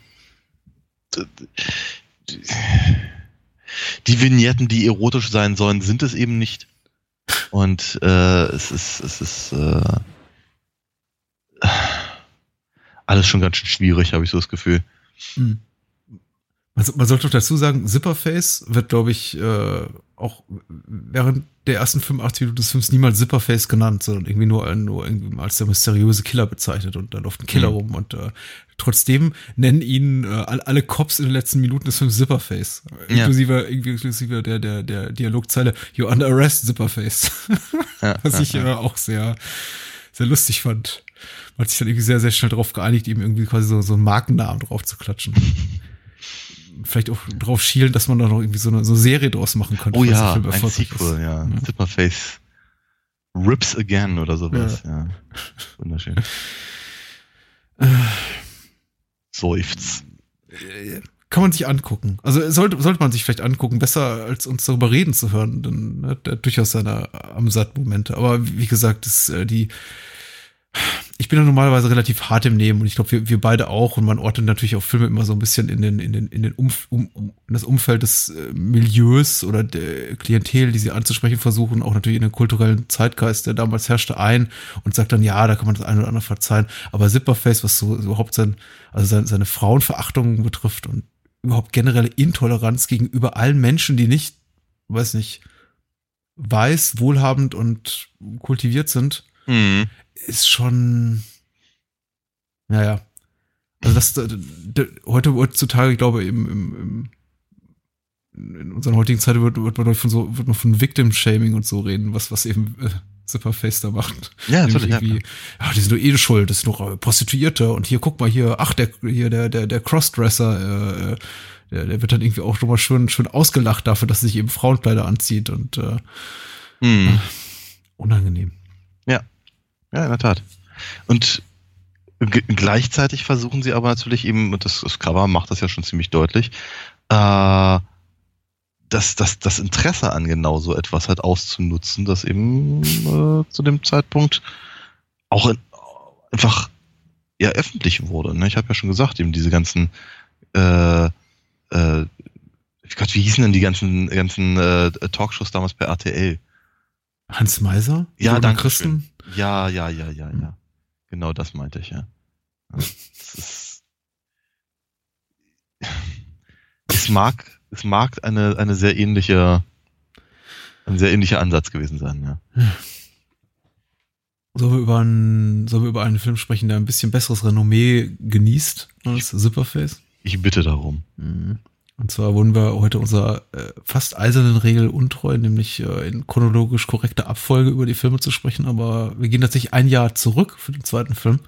die Vignetten, die erotisch sein sollen, sind es eben nicht. Und äh, es ist, es ist äh, alles schon ganz schön schwierig, habe ich so das Gefühl. Hm. Also man sollte doch dazu sagen, Zipperface wird, glaube ich, äh, auch während der ersten 85 Minuten des Films niemals Zipperface genannt, sondern irgendwie nur, nur irgendwie als der mysteriöse Killer bezeichnet und da läuft ein Killer mhm. rum und äh, trotzdem nennen ihn äh, alle Cops in den letzten Minuten des Films Zipperface. Ja. Inklusive, inklusive der, der, der Dialogzeile You're under arrest, Zipperface. Ja, Was ich ja. äh, auch sehr, sehr lustig fand. Man hat sich dann irgendwie sehr, sehr schnell darauf geeinigt, ihm irgendwie quasi so, so einen Markennamen drauf zu klatschen vielleicht auch drauf schielen, dass man da noch irgendwie so eine, so eine Serie draus machen könnte. Oh ja, ein Sequel, ist. ja. ja. Zipperface Rips Again oder sowas, ja. ja. Wunderschön. Seufz. Kann man sich angucken. Also sollte, sollte man sich vielleicht angucken, besser als uns darüber reden zu hören, dann hat er durchaus seine Amsat-Momente. Aber wie gesagt, das, äh, die, ich bin ja normalerweise relativ hart im Nehmen und ich glaube, wir, wir beide auch und man ordnet natürlich auch Filme immer so ein bisschen in den, in den, in den Umf, um, um, in das Umfeld des äh, Milieus oder der Klientel, die sie anzusprechen versuchen, auch natürlich in den kulturellen Zeitgeist, der damals herrschte, ein und sagt dann, ja, da kann man das eine oder andere verzeihen. Aber Zipperface, was so, so überhaupt sein, also seine, seine Frauenverachtung betrifft und überhaupt generelle Intoleranz gegenüber allen Menschen, die nicht, weiß nicht, weiß, wohlhabend und kultiviert sind, mhm ist schon, naja. Also das, heute heutzutage, ich glaube, im, im, im in unserer heutigen Zeit wird, wird man von so, wird man von Victim-Shaming und so reden, was, was eben äh, Zipperface da macht. Ja, natürlich. Ja. ja, die sind nur eh schuld, das sind nur äh, Prostituierte und hier, guck mal hier, ach, der, hier, der, der, der Crossdresser, äh, der, der wird dann irgendwie auch nochmal schön, schön ausgelacht dafür, dass er sich eben Frauenkleider anzieht und äh, hm. äh, unangenehm. Ja, in der Tat. Und gleichzeitig versuchen sie aber natürlich eben, und das, das Cover macht das ja schon ziemlich deutlich, äh, das, das, das Interesse an genau so etwas halt auszunutzen, das eben äh, zu dem Zeitpunkt auch in, einfach ja öffentlich wurde. Ne? Ich habe ja schon gesagt, eben diese ganzen äh, äh, Gott, wie hießen denn die ganzen, ganzen äh, Talkshows damals bei RTL? Hans Meiser? Ja, danke. Christen? Ja, ja, ja, ja, ja. Genau das meinte ich, ja. Ist, es mag, es mag eine, eine sehr ähnliche, ein sehr ähnlicher Ansatz gewesen sein, ja. Sollen wir über einen, sollen wir über einen Film sprechen, der ein bisschen besseres Renommee genießt als Zipperface? Ich bitte darum. Mhm. Und zwar wurden wir heute unserer äh, fast eisernen Regel untreu, nämlich äh, in chronologisch korrekter Abfolge über die Filme zu sprechen, aber wir gehen tatsächlich ein Jahr zurück für den zweiten Film.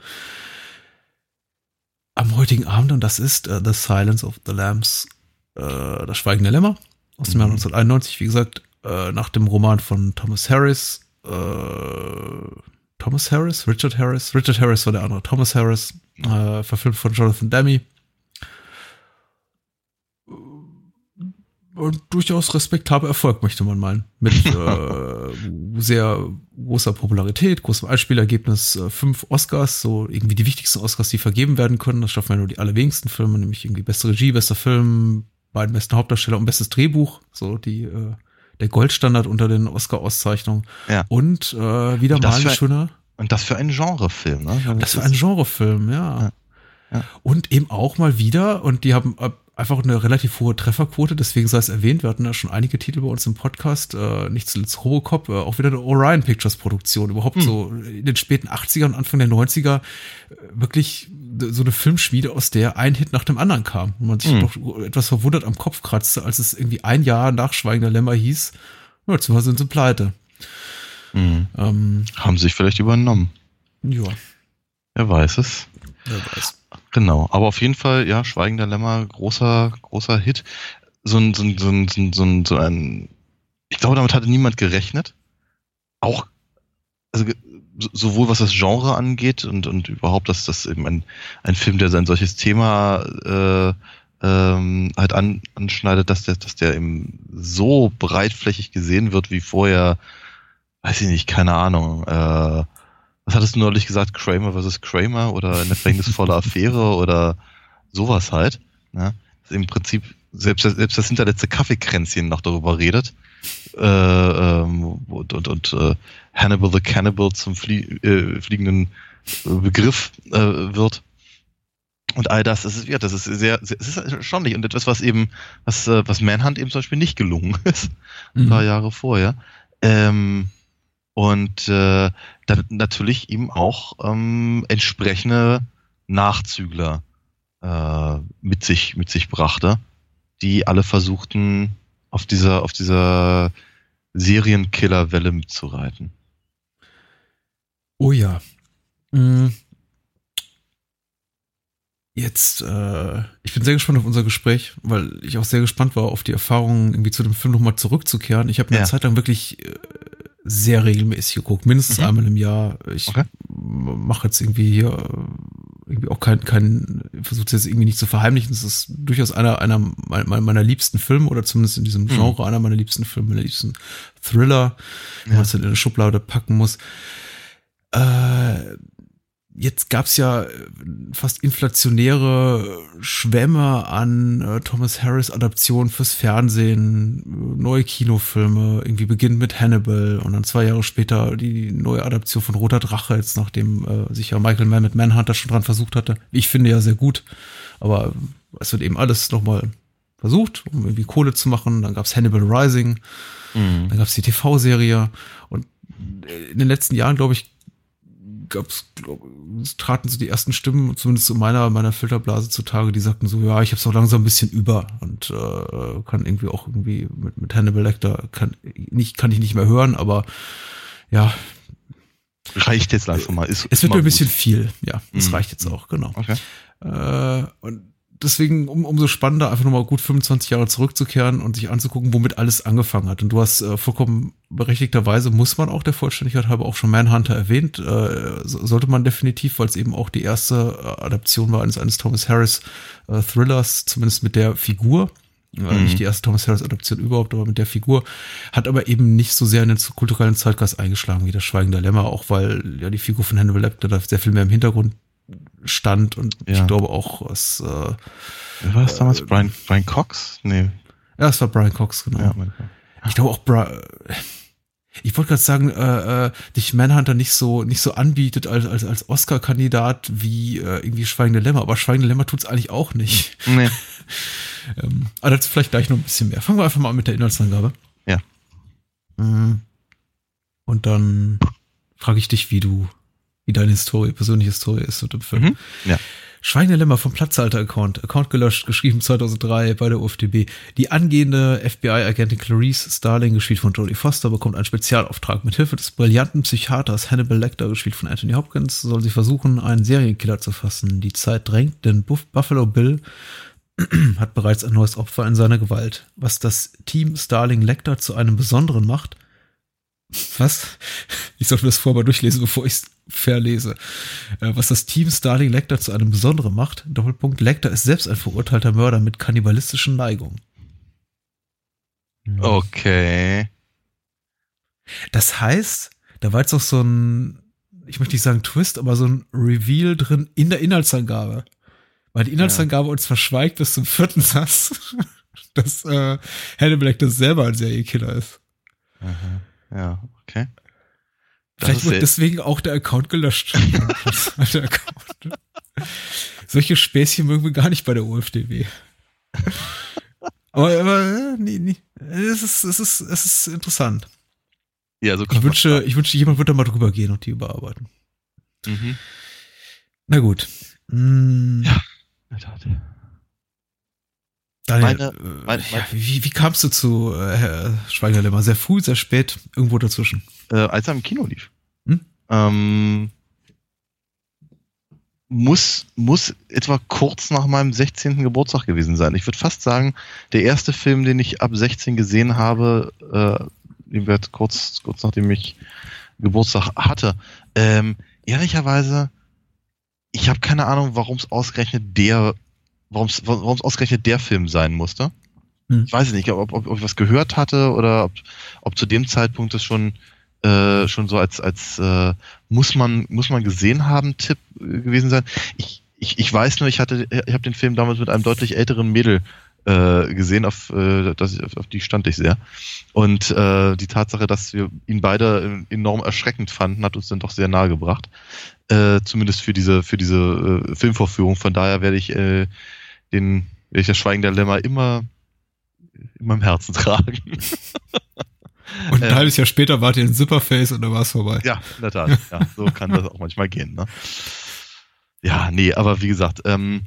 Am heutigen Abend, und das ist äh, The Silence of the Lambs, äh, das Schweigende Lämmer aus dem Jahr 1991, mhm. wie gesagt, äh, nach dem Roman von Thomas Harris, äh, Thomas Harris, Richard Harris, Richard Harris war der andere, Thomas Harris, verfilmt von Jonathan Demme durchaus respektabel Erfolg, möchte man meinen. Mit äh, sehr großer Popularität, großem Einspielergebnis, äh, fünf Oscars, so irgendwie die wichtigsten Oscars, die vergeben werden können. Das schaffen ja nur die allerwenigsten Filme, nämlich irgendwie beste Regie, bester Film, beiden besten Hauptdarsteller und bestes Drehbuch, so die äh, der Goldstandard unter den Oscar-Auszeichnungen. Ja. Und äh, wieder und mal ein schöner. Und das für einen Genrefilm, ne? Das für einen Genrefilm, ja. ja. ja. Und eben auch mal wieder, und die haben einfach eine relativ hohe Trefferquote, deswegen sei es erwähnt, wir hatten ja schon einige Titel bei uns im Podcast, äh, nicht zuletzt Robocop, äh, auch wieder eine Orion Pictures Produktion, überhaupt hm. so in den späten 80er und Anfang der 90er äh, wirklich so eine Filmschmiede, aus der ein Hit nach dem anderen kam. Und man sich hm. doch etwas verwundert am Kopf kratzte, als es irgendwie ein Jahr nach Schweigender Lämmer hieß, ja, jetzt sind sie pleite. Hm. Ähm, Haben sie sich vielleicht übernommen. Ja. Wer weiß es. Wer weiß. Genau, aber auf jeden Fall, ja, Schweigender Lämmer, großer, großer Hit. So ein, so ein, so ein, so ein, so ein ich glaube, damit hatte niemand gerechnet. Auch, also sowohl was das Genre angeht und, und überhaupt, dass das eben ein, ein Film, der sein solches Thema äh, ähm, halt an, anschneidet, dass der, dass der eben so breitflächig gesehen wird wie vorher, weiß ich nicht, keine Ahnung, äh, was hattest du neulich gesagt, Kramer versus Kramer oder eine verhängnisvolle Affäre oder sowas halt. Ne? Im Prinzip selbst, selbst das hinterletzte Kaffeekränzchen noch darüber redet. Äh, ähm, und und, und äh, Hannibal the Cannibal zum Flie äh, fliegenden Begriff äh, wird. Und all das, das ist, ja, das ist sehr, sehr, es ist erstaunlich und etwas, was eben, was, äh, was Manhunt eben zum Beispiel nicht gelungen ist, ein mhm. paar Jahre vorher. Ähm, und äh, dann natürlich eben auch ähm, entsprechende Nachzügler äh, mit sich mit sich brachte, die alle versuchten auf dieser auf dieser Serienkiller-Welle mitzureiten. Oh ja. Mhm. Jetzt, äh, ich bin sehr gespannt auf unser Gespräch, weil ich auch sehr gespannt war, auf die Erfahrungen irgendwie zu dem Film nochmal zurückzukehren. Ich habe eine ja. Zeit lang wirklich äh, sehr regelmäßig geguckt, mindestens mhm. einmal im Jahr. Ich okay. mache jetzt irgendwie hier äh, irgendwie auch kein, kein versuche jetzt irgendwie nicht zu verheimlichen. Es ist durchaus einer, einer meiner, meiner liebsten Filme oder zumindest in diesem mhm. Genre mhm. einer meiner liebsten Filme, meiner liebsten Thriller, wenn man es in eine Schublade packen muss. Äh, jetzt gab's ja äh, fast inflationäre Schwämme an äh, Thomas Harris Adaptionen fürs Fernsehen, neue Kinofilme, irgendwie beginnt mit Hannibal und dann zwei Jahre später die neue Adaption von Roter Drache, jetzt nachdem äh, sich ja Michael Mann mit Manhunter schon dran versucht hatte. Ich finde ja sehr gut, aber es wird eben alles nochmal versucht, um irgendwie Kohle zu machen. Dann gab's Hannibal Rising, mhm. dann gab's die TV-Serie und in den letzten Jahren, glaube ich, gab's, glaub, traten so die ersten Stimmen, zumindest zu meiner, meiner Filterblase zutage, die sagten so, ja, ich habe es auch langsam ein bisschen über und äh, kann irgendwie auch irgendwie mit, mit Hannibal Lecter kann nicht, kann ich nicht mehr hören, aber ja. Reicht jetzt einfach mal. Ist es wird mir ein bisschen viel, ja. Es mhm. reicht jetzt auch, genau. Okay. Äh, und deswegen um, umso spannender, einfach nochmal gut 25 Jahre zurückzukehren und sich anzugucken, womit alles angefangen hat. Und du hast äh, vollkommen berechtigterweise, muss man auch der Vollständigkeit halber auch schon Manhunter erwähnt, äh, sollte man definitiv, weil es eben auch die erste äh, Adaption war eines, eines Thomas Harris äh, Thrillers, zumindest mit der Figur. Mhm. Nicht die erste Thomas Harris Adaption überhaupt, aber mit der Figur. Hat aber eben nicht so sehr in den kulturellen Zeitgeist eingeschlagen wie das Schweigen der Lämmer, auch weil ja die Figur von Hannibal Lecter da sehr viel mehr im Hintergrund stand und ja. ich glaube auch was. Äh, Wer war das damals? Äh, Brian, Brian Cox? Nee. Ja, es war Brian Cox, genau. Ja, ich glaube auch Brian. Ich wollte gerade sagen, äh, äh, dich Manhunter nicht so nicht so anbietet als als als Oscar-Kandidat wie äh, irgendwie Schweigende Lämmer, aber Schweigende Lämmer tut's eigentlich auch nicht. Nee. ähm, aber dazu vielleicht gleich noch ein bisschen mehr. Fangen wir einfach mal an mit der Inhaltsangabe. Ja. Mhm. Und dann frage ich dich, wie du wie deine Historie, persönliche Historie ist mit dem Film. Mhm. Ja. Schweinelämmer vom Platzhalter-Account. Account gelöscht, geschrieben 2003 bei der UFDB. Die angehende FBI-Agentin Clarice Starling, gespielt von Jodie Foster, bekommt einen Spezialauftrag. Mit Hilfe des brillanten Psychiaters Hannibal Lecter, gespielt von Anthony Hopkins, soll sie versuchen, einen Serienkiller zu fassen. Die Zeit drängt, denn Buff Buffalo Bill hat bereits ein neues Opfer in seiner Gewalt. Was das Team Starling Lecter zu einem Besonderen macht, was? Ich sollte das vorher mal durchlesen, bevor ich es verlese. Äh, was das Team Starling Lecter zu einem Besonderen macht. Doppelpunkt. Lecter ist selbst ein verurteilter Mörder mit kannibalistischen Neigungen. Okay. Das heißt, da war jetzt auch so ein, ich möchte nicht sagen Twist, aber so ein Reveal drin in der Inhaltsangabe. Weil die Inhaltsangabe ja. uns verschweigt bis zum vierten Satz, dass äh, Hannibal Lecter selber ein Serienkiller ist. Aha. Ja, okay. Vielleicht wird deswegen auch der Account gelöscht. der Account. Solche Späßchen mögen wir gar nicht bei der UFDW. aber, aber nee, nee. Es ist, es ist, es ist interessant. Ja, so ich wünsche, ich wünsche, jemand wird da mal drüber gehen und die überarbeiten. Mhm. Na gut. Hm. Ja, in der Tat. Daniel, meine, äh, meine, meine, wie, wie kamst du zu äh, Herr Schweigerlemmer? Sehr früh, sehr spät, irgendwo dazwischen? Äh, als er im Kino lief. Hm? Ähm, muss, muss etwa kurz nach meinem 16. Geburtstag gewesen sein. Ich würde fast sagen, der erste Film, den ich ab 16 gesehen habe, äh, wird kurz, kurz nachdem ich Geburtstag hatte. Ähm, ehrlicherweise, ich habe keine Ahnung, warum es ausgerechnet der warum es ausgerechnet der Film sein musste. Hm. Ich weiß nicht, ob, ob, ob ich was gehört hatte oder ob, ob zu dem Zeitpunkt es schon äh, schon so als als äh, muss man muss man gesehen haben Tipp äh, gewesen sein. Ich, ich, ich weiß nur, ich hatte ich habe den Film damals mit einem deutlich älteren Mädel äh, gesehen, auf, äh, das, auf, auf die stand ich sehr. Und äh, die Tatsache, dass wir ihn beide enorm erschreckend fanden, hat uns dann doch sehr nahe gebracht. Äh, zumindest für diese, für diese äh, Filmvorführung. Von daher werde ich äh, den, werde ich das Schweigen der Lämmer immer in meinem Herzen tragen. Und ein ähm, halbes Jahr später wart ihr in Zipperface und da war es vorbei. Ja, in der Tat. Ja, so kann das auch manchmal gehen. Ne? Ja, nee, aber wie gesagt, ähm,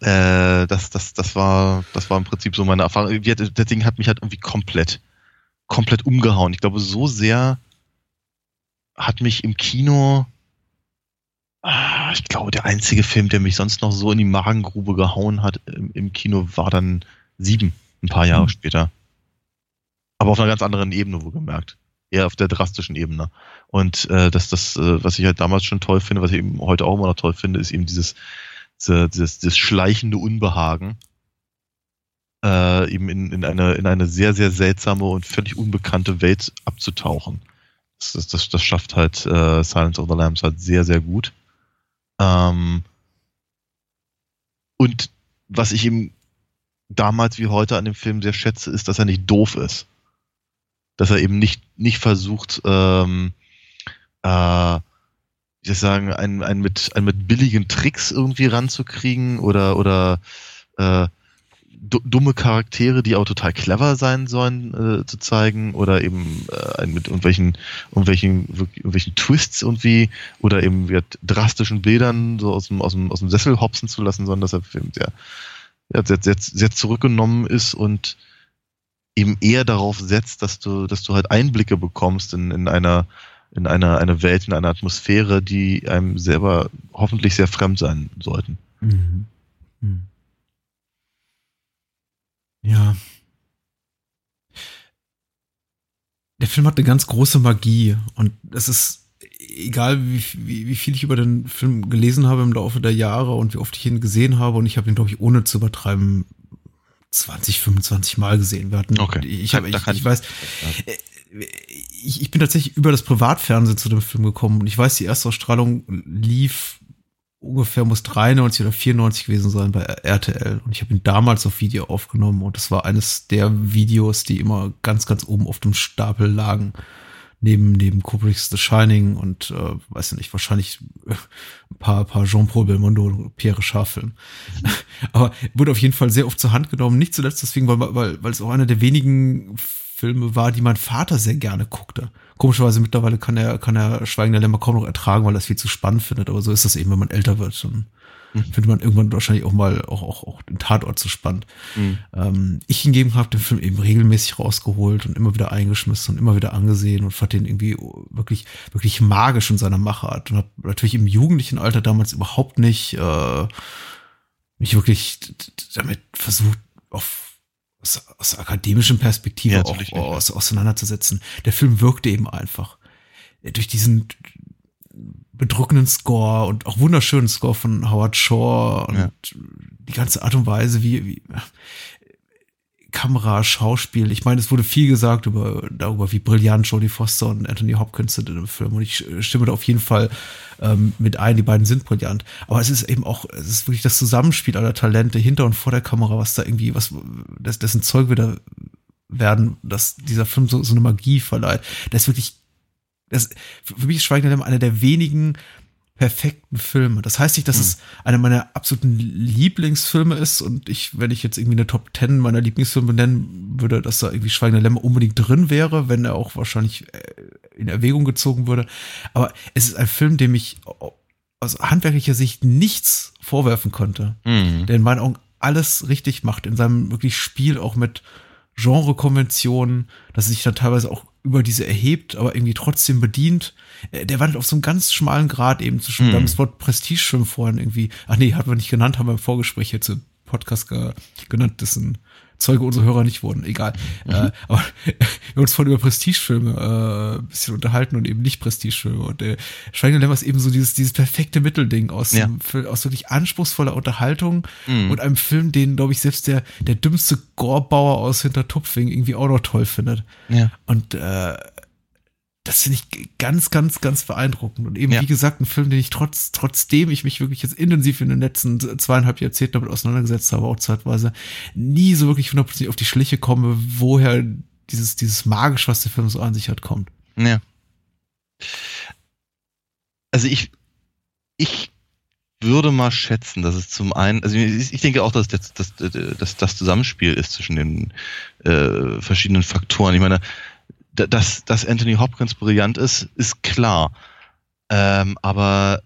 äh, das, das, das war, das war im Prinzip so meine Erfahrung. Das Ding hat mich halt irgendwie komplett, komplett umgehauen. Ich glaube, so sehr hat mich im Kino, ah, ich glaube, der einzige Film, der mich sonst noch so in die Magengrube gehauen hat im, im Kino, war dann sieben, ein paar Jahre mhm. später. Aber auf einer ganz anderen Ebene, wo gemerkt. Eher auf der drastischen Ebene. Und äh, das, das, äh, was ich halt damals schon toll finde, was ich eben heute auch immer noch toll finde, ist eben dieses, dieses, dieses, schleichende Unbehagen. Äh, eben in, in, eine, in eine sehr, sehr seltsame und völlig unbekannte Welt abzutauchen. Das, das, das, das schafft halt äh, Silence of the Lambs halt sehr, sehr gut. Ähm, und was ich eben damals wie heute an dem Film sehr schätze, ist, dass er nicht doof ist. Dass er eben nicht, nicht versucht, ähm, äh, ich würde sagen, einen, einen, mit, einen mit billigen Tricks irgendwie ranzukriegen oder, oder äh, dumme Charaktere, die auch total clever sein sollen, äh, zu zeigen oder eben äh, mit irgendwelchen, irgendwelchen, irgendwelchen Twists irgendwie oder eben wird drastischen Bildern so aus dem, aus dem, aus dem Sessel hopsen zu lassen, sondern dass er sehr, sehr, sehr, sehr zurückgenommen ist und eben eher darauf setzt, dass du, dass du halt Einblicke bekommst in, in einer, in einer, eine Welt, in einer Atmosphäre, die einem selber hoffentlich sehr fremd sein sollten. Mhm. Mhm. Ja. Der Film hat eine ganz große Magie und es ist egal, wie, wie, wie viel ich über den Film gelesen habe im Laufe der Jahre und wie oft ich ihn gesehen habe und ich habe ihn, glaube ich, ohne zu übertreiben 20, 25 Mal gesehen. Wir hatten, okay. ich, hab, ich, ich, weiß, ich, ich bin tatsächlich über das Privatfernsehen zu dem Film gekommen und ich weiß, die erste Ausstrahlung lief ungefähr muss 93 oder 94 gewesen sein bei RTL und ich habe ihn damals auf Video aufgenommen und es war eines der Videos, die immer ganz, ganz oben auf dem Stapel lagen neben, neben Kubricks The Shining und, äh, weiß nicht, wahrscheinlich äh, ein paar, paar Jean-Paul Belmondo und Pierre. Mhm. Aber wurde auf jeden Fall sehr oft zur Hand genommen. Nicht zuletzt deswegen, weil, weil, weil es auch einer der wenigen Filme war, die mein Vater sehr gerne guckte. Komischerweise mittlerweile kann er, kann er Schweigen der Lämmer kaum noch ertragen, weil er es viel zu spannend findet. Aber so ist das eben, wenn man älter wird. Dann mhm. findet man irgendwann wahrscheinlich auch mal auch, auch, auch den Tatort zu spannend. Mhm. Ähm, ich hingegen habe den Film eben regelmäßig rausgeholt und immer wieder eingeschmissen und immer wieder angesehen und fand den irgendwie wirklich, wirklich magisch in seiner Machart. Und habe natürlich im jugendlichen Alter damals überhaupt nicht äh, mich wirklich damit versucht, auf aus, aus akademischen Perspektive ja, auch aus, auseinanderzusetzen. Der Film wirkte eben einfach. Durch diesen bedrückenden Score und auch wunderschönen Score von Howard Shore und ja. die ganze Art und Weise, wie, wie Kamera, Schauspiel. Ich meine, es wurde viel gesagt über, darüber, wie brillant Jodie Foster und Anthony Hopkins sind in dem Film. Und ich stimme da auf jeden Fall ähm, mit ein, die beiden sind brillant. Aber es ist eben auch, es ist wirklich das Zusammenspiel aller Talente hinter und vor der Kamera, was da irgendwie, was, dessen Zeug wieder werden, dass dieser Film so, so eine Magie verleiht. Das ist wirklich das, für mich ist Schweigen einer der wenigen perfekten Filme. Das heißt nicht, dass hm. es einer meiner absoluten Lieblingsfilme ist und ich, wenn ich jetzt irgendwie eine Top 10 meiner Lieblingsfilme nennen würde, dass da irgendwie Schweigen der Lämmer unbedingt drin wäre, wenn er auch wahrscheinlich äh, in Erwägung gezogen würde. Aber es ist ein Film, dem ich aus handwerklicher Sicht nichts vorwerfen konnte, mhm. der in meinen Augen alles richtig macht, in seinem wirklich Spiel auch mit Genrekonventionen, dass er sich dann teilweise auch über diese erhebt, aber irgendwie trotzdem bedient. Äh, der wandelt auf so einem ganz schmalen Grad eben zwischen, mhm. wir das Wort Prestige-Film vorhin irgendwie, ach nee, hatten wir nicht genannt, haben wir im Vorgespräch jetzt im Podcast genannt, das ist ein Zeuge unserer Hörer nicht wurden, egal. Mhm. Äh, aber wir uns vorhin über Prestigefilme äh, ein bisschen unterhalten und eben nicht Prestigefilme. Und äh, Schweigen Lämmer ist eben so dieses, dieses perfekte Mittelding aus, ja. aus wirklich anspruchsvoller Unterhaltung mhm. und einem Film, den, glaube ich, selbst der, der dümmste Gorbauer aus Hintertupfing irgendwie auch noch toll findet. Ja. Und äh, das finde ich ganz, ganz, ganz beeindruckend. Und eben, Ja. wie gesagt, ein Film, den ich trotz, trotzdem ich mich wirklich jetzt intensiv in den letzten zweieinhalb Jahrzehnten damit auseinandergesetzt habe, auch zeitweise, nie so wirklich hundertprozentig auf die Schliche komme, woher dieses, dieses magisch, was der Film so an sich hat, kommt. Ja. Also ich, ich würde mal schätzen, dass es zum einen, also ich denke auch, dass das, das, das, das Zusammenspiel ist zwischen den äh, verschiedenen Faktoren. Ich meine, dass, dass Anthony Hopkins brillant ist, ist klar. Ähm, aber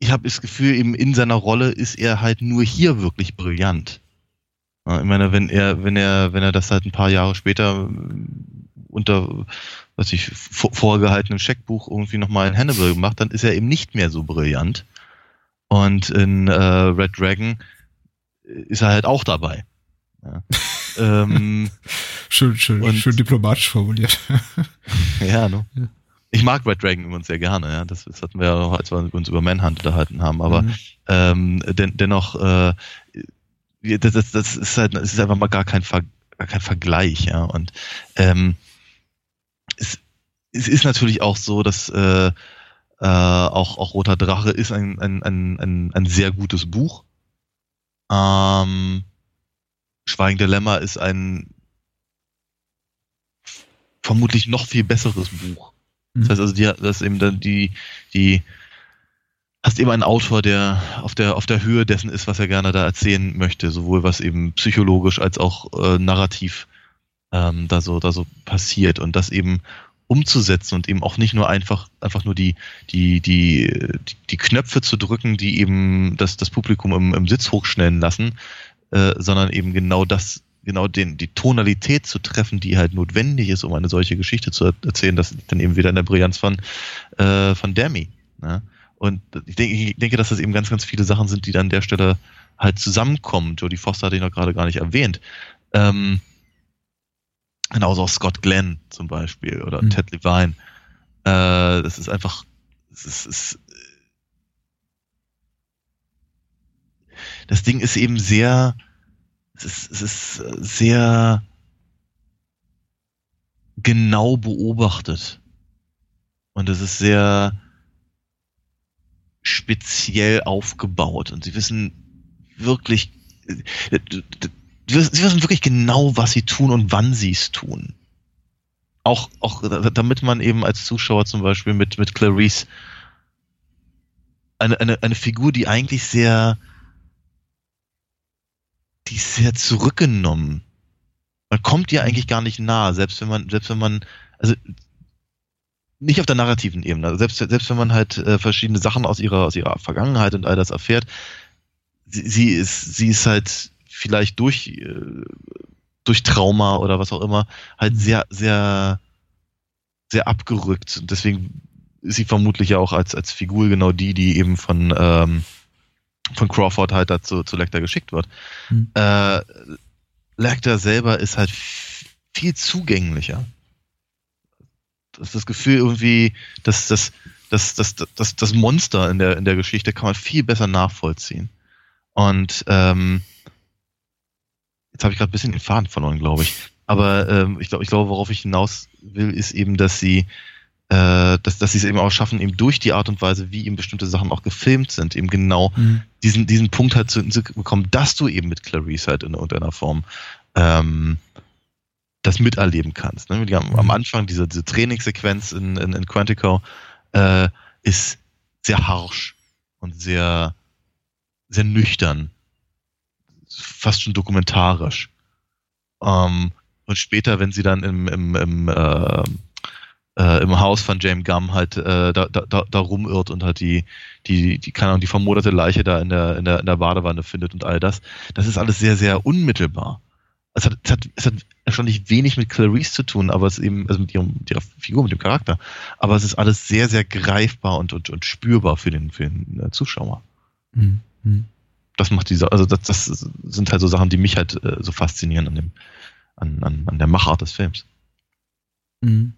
ich habe das Gefühl, eben in seiner Rolle ist er halt nur hier wirklich brillant. Ich meine, wenn er, wenn er, wenn er das halt ein paar Jahre später äh, unter, was ich, vor- vorgehaltenem Scheckbuch irgendwie nochmal in Hannibal gemacht, dann ist er eben nicht mehr so brillant. Und in äh, Red Dragon ist er halt auch dabei. Ja. ähm, Schön, schön, Und- schön diplomatisch formuliert. ja, ne? Ja. Ich mag Red Dragon übrigens sehr gerne, ja. Das, das hatten wir ja auch, als wir uns über Manhunt unterhalten haben. Aber Mhm. ähm, den, dennoch, äh, das, das, das ist halt, es ist einfach mal gar kein, Ver, gar kein Vergleich, ja. Und ähm, es, es ist natürlich auch so, dass äh, äh, auch, auch Roter Drache ist ein, ein, ein, ein, ein sehr gutes Buch. Ähm, Schweigende Lämmer ist ein vermutlich noch viel besseres Buch. Das heißt also, die, das ist eben dann die, die, hast eben einen Autor, der auf der, auf der Höhe dessen ist, was er gerne da erzählen möchte, sowohl was eben psychologisch als auch äh, narrativ ähm, da so, da so passiert und das eben umzusetzen und eben auch nicht nur einfach, einfach nur die, die, die, die, die Knöpfe zu drücken, die eben das, das Publikum im, im Sitz hochschnellen lassen, äh, sondern eben genau das, genau den, die Tonalität zu treffen, die halt notwendig ist, um eine solche Geschichte zu er erzählen, das liegt dann eben wieder in der Brillanz von, äh, von Demi. Ne? Und ich denke, ich denke, dass das eben ganz, ganz viele Sachen sind, die dann an der Stelle halt zusammenkommen. Jodie Foster hatte ich noch gerade gar nicht erwähnt. Ähm, genauso auch Scott Glenn zum Beispiel oder Mhm. Ted Levine. Äh, das ist einfach, es ist, es, das Ding ist eben sehr, es ist, es ist sehr genau beobachtet. Und es ist sehr speziell aufgebaut. Und sie wissen wirklich, sie wissen wirklich genau, was sie tun und wann sie es tun. Auch, auch damit man eben als Zuschauer zum Beispiel mit, mit Clarice eine, eine, eine Figur, die eigentlich sehr, die ist sehr zurückgenommen. Man kommt ihr eigentlich gar nicht nahe, selbst wenn man, selbst wenn man, also nicht auf der narrativen Ebene, also selbst, selbst wenn man halt äh, verschiedene Sachen aus ihrer, aus ihrer Vergangenheit und all das erfährt, sie, sie ist, sie ist halt vielleicht durch, äh, durch Trauma oder was auch immer, halt sehr, sehr, sehr abgerückt. Und deswegen ist sie vermutlich ja auch als, als Figur genau die, die eben von, ähm, von Crawford halt dazu zu Lecter geschickt wird. Hm. Äh, Lecter selber ist halt viel zugänglicher. Das, das Gefühl irgendwie, dass das, das, das, das, das Monster in der, in der Geschichte kann man viel besser nachvollziehen. Und ähm, jetzt habe ich gerade ein bisschen den Faden verloren, glaube ich. Aber ähm, ich glaube, ich glaube, worauf ich hinaus will, ist eben, dass sie äh, dass, dass sie es eben auch schaffen, eben durch die Art und Weise, wie eben bestimmte Sachen auch gefilmt sind, eben genau Mhm. diesen, diesen Punkt halt zu, zu bekommen, dass du eben mit Clarice halt in irgendeiner Form ähm, das miterleben kannst. Ne? Am Mhm. Anfang diese, diese Trainingssequenz in, in, in Quantico äh, ist sehr harsch und sehr, sehr nüchtern, fast schon dokumentarisch. Ähm, und später, wenn sie dann im, im, im, äh, äh, im Haus von James Gum halt äh, da, da, da rumirrt und halt die, die, die, keine Ahnung, die vermoderte Leiche da in der, in der, in der Badewanne findet und all das. Das ist alles sehr, sehr unmittelbar. Es hat, es hat, es hat erstaunlich wenig mit Clarice zu tun, aber es eben, also mit, ihrem, ihrer Figur, mit dem Charakter. Aber es ist alles sehr, sehr greifbar und, und, und spürbar für den, für den äh, Zuschauer. Mhm. Mhm. Das macht diese, also das, das sind halt so Sachen, die mich halt äh, so faszinieren an dem, an, an, an der Machart des Films. Mhm.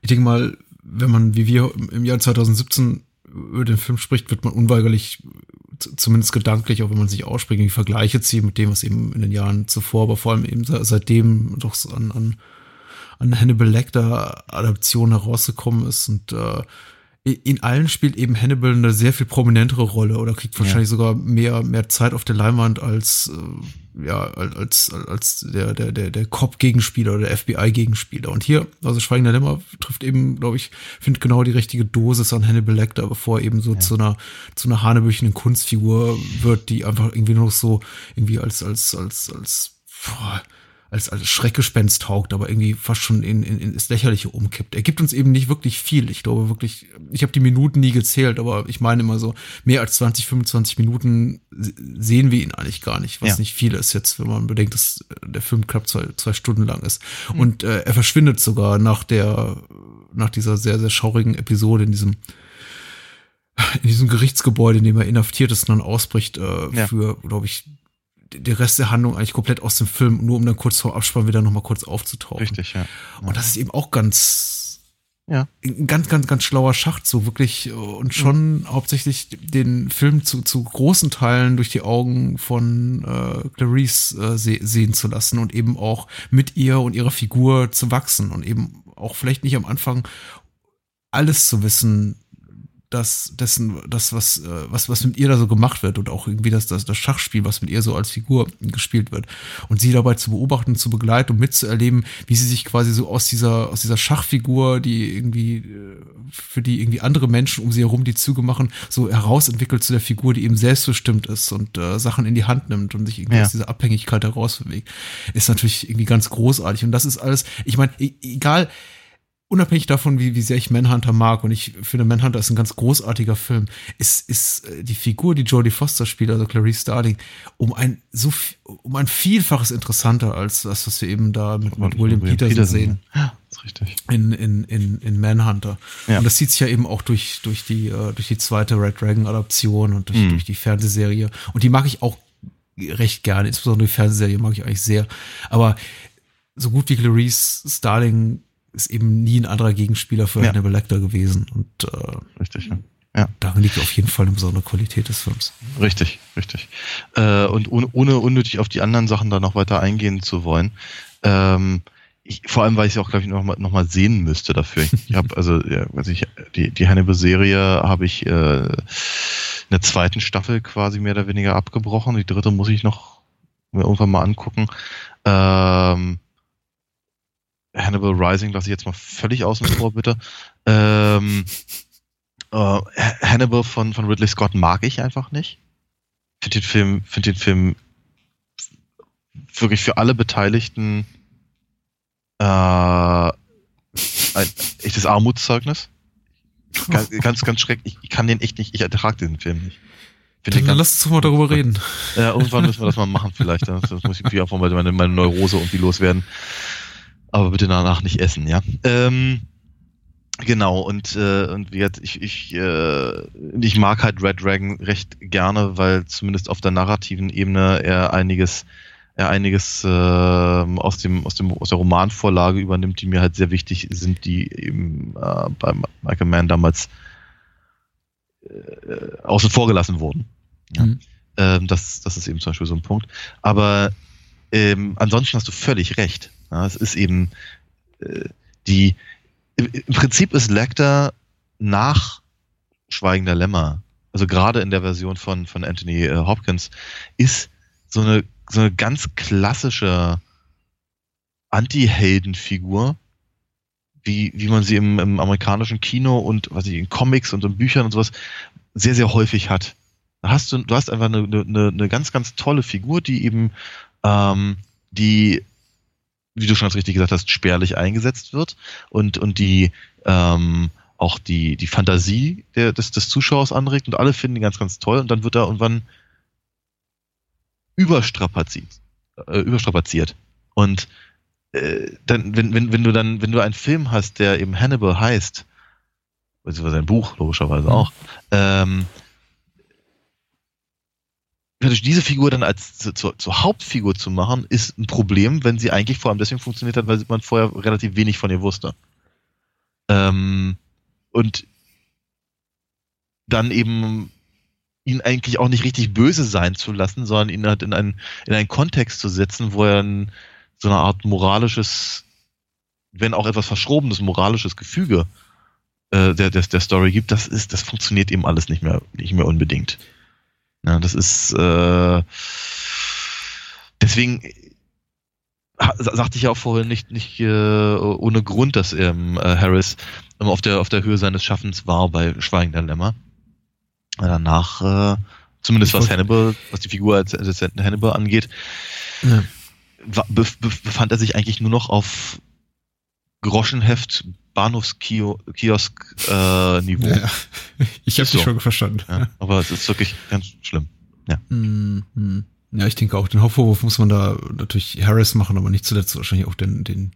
Ich denke mal, wenn man wie wir im Jahr 2017 über den Film spricht, wird man unweigerlich, zumindest gedanklich, auch wenn man sich ausspricht, die Vergleiche ziehen mit dem, was eben in den Jahren zuvor, aber vor allem eben se- seitdem doch an, an, an Hannibal Lecter Adaption herausgekommen ist. Und äh, in allen spielt eben Hannibal eine sehr viel prominentere Rolle oder kriegt wahrscheinlich ja. sogar mehr, mehr Zeit auf der Leinwand als, äh, ja, als, als der, der, der, der Cop-Gegenspieler oder der FBI-Gegenspieler. Und hier, also Schweigender Lämmer trifft eben, glaube ich, finde genau die richtige Dosis an Hannibal Lecter, bevor er eben so ja. zu einer, zu einer hanebüchenden Kunstfigur wird, die einfach irgendwie noch so, irgendwie als, als, als, als, boah, als, als Schreckgespenst taugt, aber irgendwie fast schon in, in, in ins Lächerliche umkippt. Er gibt uns eben nicht wirklich viel. Ich glaube wirklich, ich habe die Minuten nie gezählt, aber ich meine immer so, mehr als 20, 25 Minuten sehen wir ihn eigentlich gar nicht, was ja. nicht viel ist jetzt, wenn man bedenkt, dass der Film knapp zwei, zwei Stunden lang ist. Mhm. Und äh, er verschwindet sogar nach der, nach dieser sehr, sehr schaurigen Episode in diesem in diesem Gerichtsgebäude, in dem er inhaftiert ist und dann ausbricht, äh, ja. für, glaube ich, der Rest der Handlung eigentlich komplett aus dem Film, nur um dann kurz vor Abspann wieder nochmal kurz aufzutauchen. Richtig, ja. Und das ist eben auch ganz, ja. ein ganz, ganz, ganz schlauer Schacht, so wirklich, und schon mhm. hauptsächlich den Film zu, zu großen Teilen durch die Augen von äh, Clarice äh, se sehen zu lassen und eben auch mit ihr und ihrer Figur zu wachsen und eben auch vielleicht nicht am Anfang alles zu wissen, das, dessen, das, was, äh, was, was mit ihr da so gemacht wird und auch irgendwie das, das, das Schachspiel, was mit ihr so als Figur gespielt wird. Und sie dabei zu beobachten, zu begleiten und mitzuerleben, wie sie sich quasi so aus dieser, aus dieser Schachfigur, die irgendwie, äh, für die irgendwie andere Menschen um sie herum die Züge machen, so herausentwickelt zu der Figur, die eben selbstbestimmt ist und äh, Sachen in die Hand nimmt und sich irgendwie ja. aus dieser Abhängigkeit herausbewegt, ist natürlich irgendwie ganz großartig. Und das ist alles, ich meine, e-, egal, unabhängig davon, wie, wie sehr ich Manhunter mag, und ich finde, Manhunter ist ein ganz großartiger Film, ist, ist äh, die Figur, die Jodie Foster spielt, also Clarice Starling, um ein so um ein Vielfaches interessanter als das, was wir eben da mit, mit William, William Peterson, Peterson, sehen. Ja, ist richtig. In, in, in, in Manhunter. Ja. Und das zieht sich ja eben auch durch, durch die, äh, durch die zweite Red Dragon Adaption und durch, mhm. durch die Fernsehserie. Und die mag ich auch recht gerne, insbesondere die Fernsehserie mag ich eigentlich sehr. Aber so gut wie Clarice Starling ist eben nie ein anderer Gegenspieler für ja. Hannibal Lecter gewesen. Und äh, richtig, ja. ja. Darin liegt auf jeden Fall eine besondere Qualität des Films. Richtig, richtig. Äh, und ohne, ohne unnötig auf die anderen Sachen da noch weiter eingehen zu wollen, ähm, ich, vor allem, weil ich sie auch, glaube ich, nochmal noch mal sehen müsste dafür. Ich habe also, ja, also ich, die, die Hannibal-Serie habe ich äh, in der zweiten Staffel quasi mehr oder weniger abgebrochen. Die dritte muss ich noch irgendwann mal angucken. Ähm, Hannibal Rising lasse ich jetzt mal völlig außen vor, bitte. Ähm, äh, Hannibal von, von Ridley Scott mag ich einfach nicht. Finde den Film, finde den Film wirklich für alle Beteiligten äh, ein echtes Armutszeugnis. Ganz, ganz, ganz schrecklich. Ich kann den echt nicht, ich ertrage diesen Film nicht. Dann ganz, lass uns mal darüber reden. Ja, irgendwann müssen wir das mal machen vielleicht. Das muss ich einfach mal meine, meine Neurose irgendwie loswerden. Aber bitte danach nicht essen, ja. Ähm, genau, und, äh, und wie jetzt, ich, ich, äh, ich mag halt Red Dragon recht gerne, weil zumindest auf der narrativen Ebene er einiges, er einiges äh, aus, dem, aus, dem, aus der Romanvorlage übernimmt, die mir halt sehr wichtig sind, die eben äh, bei Michael Mann damals äh, außen vor gelassen wurden. Ja. Mhm. Ähm, das, das ist eben zum Beispiel so ein Punkt. Aber ähm, ansonsten hast du völlig recht. Ja, es ist eben äh, die, im, Prinzip ist Lecter nach Schweigender Lämmer, also gerade in der Version von, von Anthony äh, Hopkins, ist so eine, so eine ganz klassische Anti-Heldenfigur, wie, wie man sie im, im amerikanischen Kino und was ich in Comics und in Büchern und sowas sehr, sehr häufig hat. Da hast du, du hast einfach eine, eine, eine ganz, ganz tolle Figur, die eben ähm, die wie du schon richtig gesagt hast, spärlich eingesetzt wird und, und die ähm, auch die, die Fantasie der, des, des Zuschauers anregt und alle finden ihn ganz, ganz toll und dann wird er irgendwann überstrapaziert. Äh, überstrapaziert. Und äh, dann, wenn, wenn, wenn du dann, wenn du einen Film hast, der eben Hannibal heißt, beziehungsweise ein Buch, logischerweise auch, ähm, diese Figur dann als zur, zur, Hauptfigur zu machen, ist ein Problem, wenn sie eigentlich vor allem deswegen funktioniert hat, weil man vorher relativ wenig von ihr wusste. Ähm, und dann eben ihn eigentlich auch nicht richtig böse sein zu lassen, sondern ihn halt in einen, in einen Kontext zu setzen, wo er ein, so eine Art moralisches wenn auch etwas verschrobenes moralisches Gefüge äh, der, der, der Story gibt, das ist, das funktioniert eben alles nicht mehr, nicht mehr unbedingt. Ja, das ist äh, deswegen sagte ich ja auch vorhin nicht, nicht äh, ohne Grund, dass ähm, äh, Harris immer auf der, auf der Höhe seines Schaffens war bei Schweigender Lämmer. Danach, äh, zumindest was Hannibal, was die Figur als Assistenten Hannibal angeht, ja. befand er sich eigentlich nur noch auf Groschenheft Bahnhofskiosk-Niveau. Äh, ja, ich habe so. dich schon verstanden. Ja, aber es ist wirklich ganz schlimm. Ja. Mm -hmm. Ja, ich denke auch, den Hauptvorwurf muss man da natürlich Harris machen, aber nicht zuletzt wahrscheinlich auch den, den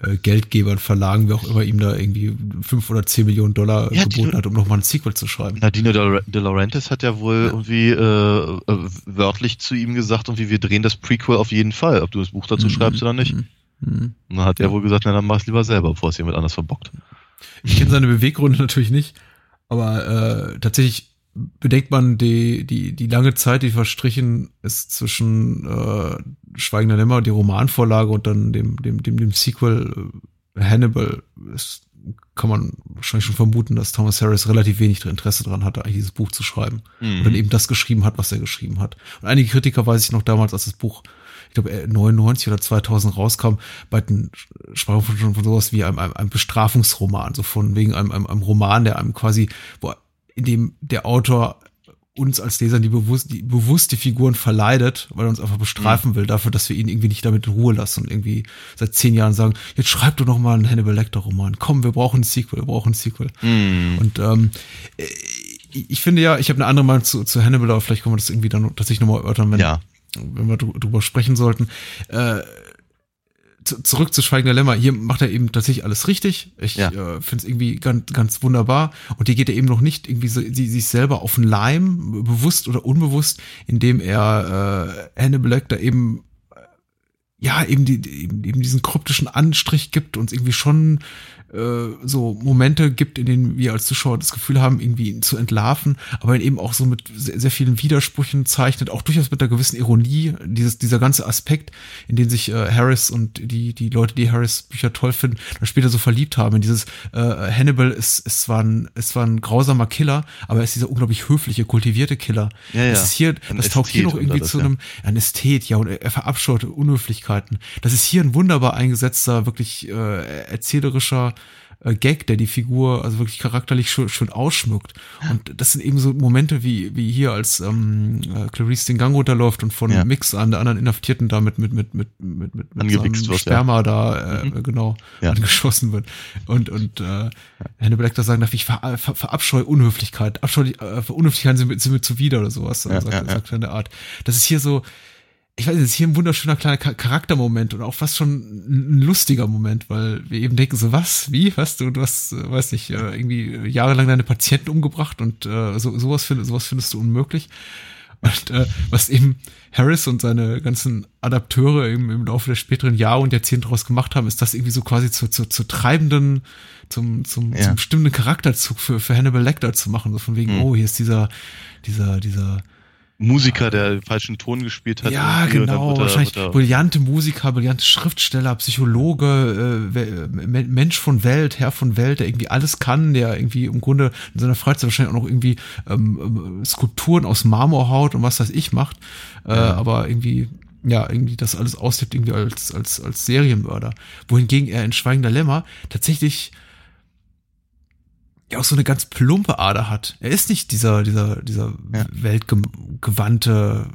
äh, Geldgebern, Verlagen, wie auch immer ihm da irgendwie fünf oder zehn Millionen Dollar ja, geboten die, hat, um nochmal ein Sequel zu schreiben. Nadine De Laurentiis hat ja wohl irgendwie äh, äh, wörtlich zu ihm gesagt, irgendwie wir drehen das Prequel auf jeden Fall, ob du das Buch dazu mhm. schreibst oder nicht. Mhm. Und dann hat er wohl gesagt, na dann mach es lieber selber, bevor es jemand anders verbockt. Ich kenne seine Beweggründe natürlich nicht, aber äh, tatsächlich bedenkt man die, die, die lange Zeit, die verstrichen ist zwischen äh, Schweigender Lämmer, die Romanvorlage und dann dem, dem, dem, dem Sequel äh, Hannibal, ist, kann man wahrscheinlich schon vermuten, dass Thomas Harris relativ wenig Interesse daran hatte, eigentlich dieses Buch zu schreiben. Mhm. Und dann eben das geschrieben hat, was er geschrieben hat. Und einige Kritiker weiß ich noch damals, als das Buch glaube 99 oder 2000 rauskam, bei den sprachen von, von sowas wie einem, einem, einem Bestrafungsroman, so von wegen einem, einem, einem Roman, der einem quasi, wo in dem der Autor uns als Leser die bewusst, die bewusst die Figuren verleidet, weil er uns einfach bestrafen mhm. will dafür, dass wir ihn irgendwie nicht damit in Ruhe lassen und irgendwie seit zehn Jahren sagen, jetzt schreib du noch mal einen Hannibal Lecter Roman. Komm, wir brauchen ein Sequel, wir brauchen ein Sequel. Mhm. Und ähm, ich finde ja, ich habe eine andere Meinung zu, zu Hannibal, aber vielleicht können wir das irgendwie dann tatsächlich nochmal erörtern, wenn, ja. Wenn wir drüber sprechen sollten. Äh, zurück zu Schweigender Lämmer, hier macht er eben tatsächlich alles richtig. Ich ja. äh, finde es irgendwie ganz, ganz wunderbar. Und hier geht er eben noch nicht irgendwie so, die, sich selber auf den Leim, bewusst oder unbewusst, indem er äh, Hannibal Lecter eben äh, ja, eben, die, eben, eben diesen kryptischen Anstrich gibt, uns irgendwie schon äh, so Momente gibt, in denen wir als Zuschauer das Gefühl haben, irgendwie ihn zu entlarven, aber ihn eben auch so mit sehr, sehr vielen Widersprüchen zeichnet, auch durchaus mit einer gewissen Ironie, dieses, dieser ganze Aspekt, in den sich äh, Harris und die, die Leute, die Harris Bücher toll finden, dann später so verliebt haben. In dieses äh, Hannibal ist, ist, zwar ein, ist zwar ein grausamer Killer, aber er ist dieser unglaublich höfliche, kultivierte Killer. Ja, ja. Das ist hier, ein das taucht hier noch irgendwie das, zu einem, ja. ein Ästhet, ja, und er verabscheut Unhöflichkeiten. Das ist hier ein wunderbar eingesetzter, wirklich äh, erzählerischer äh, Gag, der die Figur also wirklich charakterlich schön, schön ausschmückt. Und das sind eben so Momente wie, wie hier, als ähm, äh, Clarice den Gang runterläuft und von ja. Mix an der anderen Inhaftierten da mit, mit, mit, mit, mit, mit, mit wird, Sperma ja. da, äh, mhm. genau, ja. angeschossen wird. Und, und äh, Hannibal Lecter sagen darf, ich ver, ver, verabscheue Unhöflichkeit. Abscheu, äh, Unhöflichkeit sind, sind mir zuwider oder sowas, ja, sagt, ja, sagt er in der Art. Das ist hier so, ich weiß nicht, ist hier ein wunderschöner kleiner Charaktermoment und auch fast schon ein lustiger Moment, weil wir eben denken so, was, wie, was, du, du hast, äh, weiß nicht, äh, irgendwie jahrelang deine Patienten umgebracht und äh, so, sowas, find, sowas findest du unmöglich. Und äh, was eben Harris und seine ganzen Adapteure eben im Laufe der späteren Jahre und Jahrzehnte daraus gemacht haben, ist das irgendwie so quasi zu, zu, zu treibenden, zum, zum, ja. zum bestimmten Charakterzug für, für Hannibal Lecter zu machen. So von wegen, mhm. oh, hier ist dieser, dieser, dieser Musiker, der den falschen Ton gespielt hat. Ja, genau. Er, wahrscheinlich brillante Musiker, brillante Schriftsteller, Psychologe, äh, Mensch von Welt, Herr von Welt, der irgendwie alles kann, der irgendwie im Grunde in seiner Freizeit wahrscheinlich auch noch irgendwie ähm, ähm Skulpturen aus Marmorhaut und was das ich macht. Äh, ja. Aber irgendwie ja, irgendwie das alles auslebt, irgendwie als, als, als Serienmörder. Wohingegen er in Schweigender Lämmer tatsächlich ja auch so eine ganz plumpe Ader hat. Er ist nicht dieser, dieser, dieser ja. weltgewandte,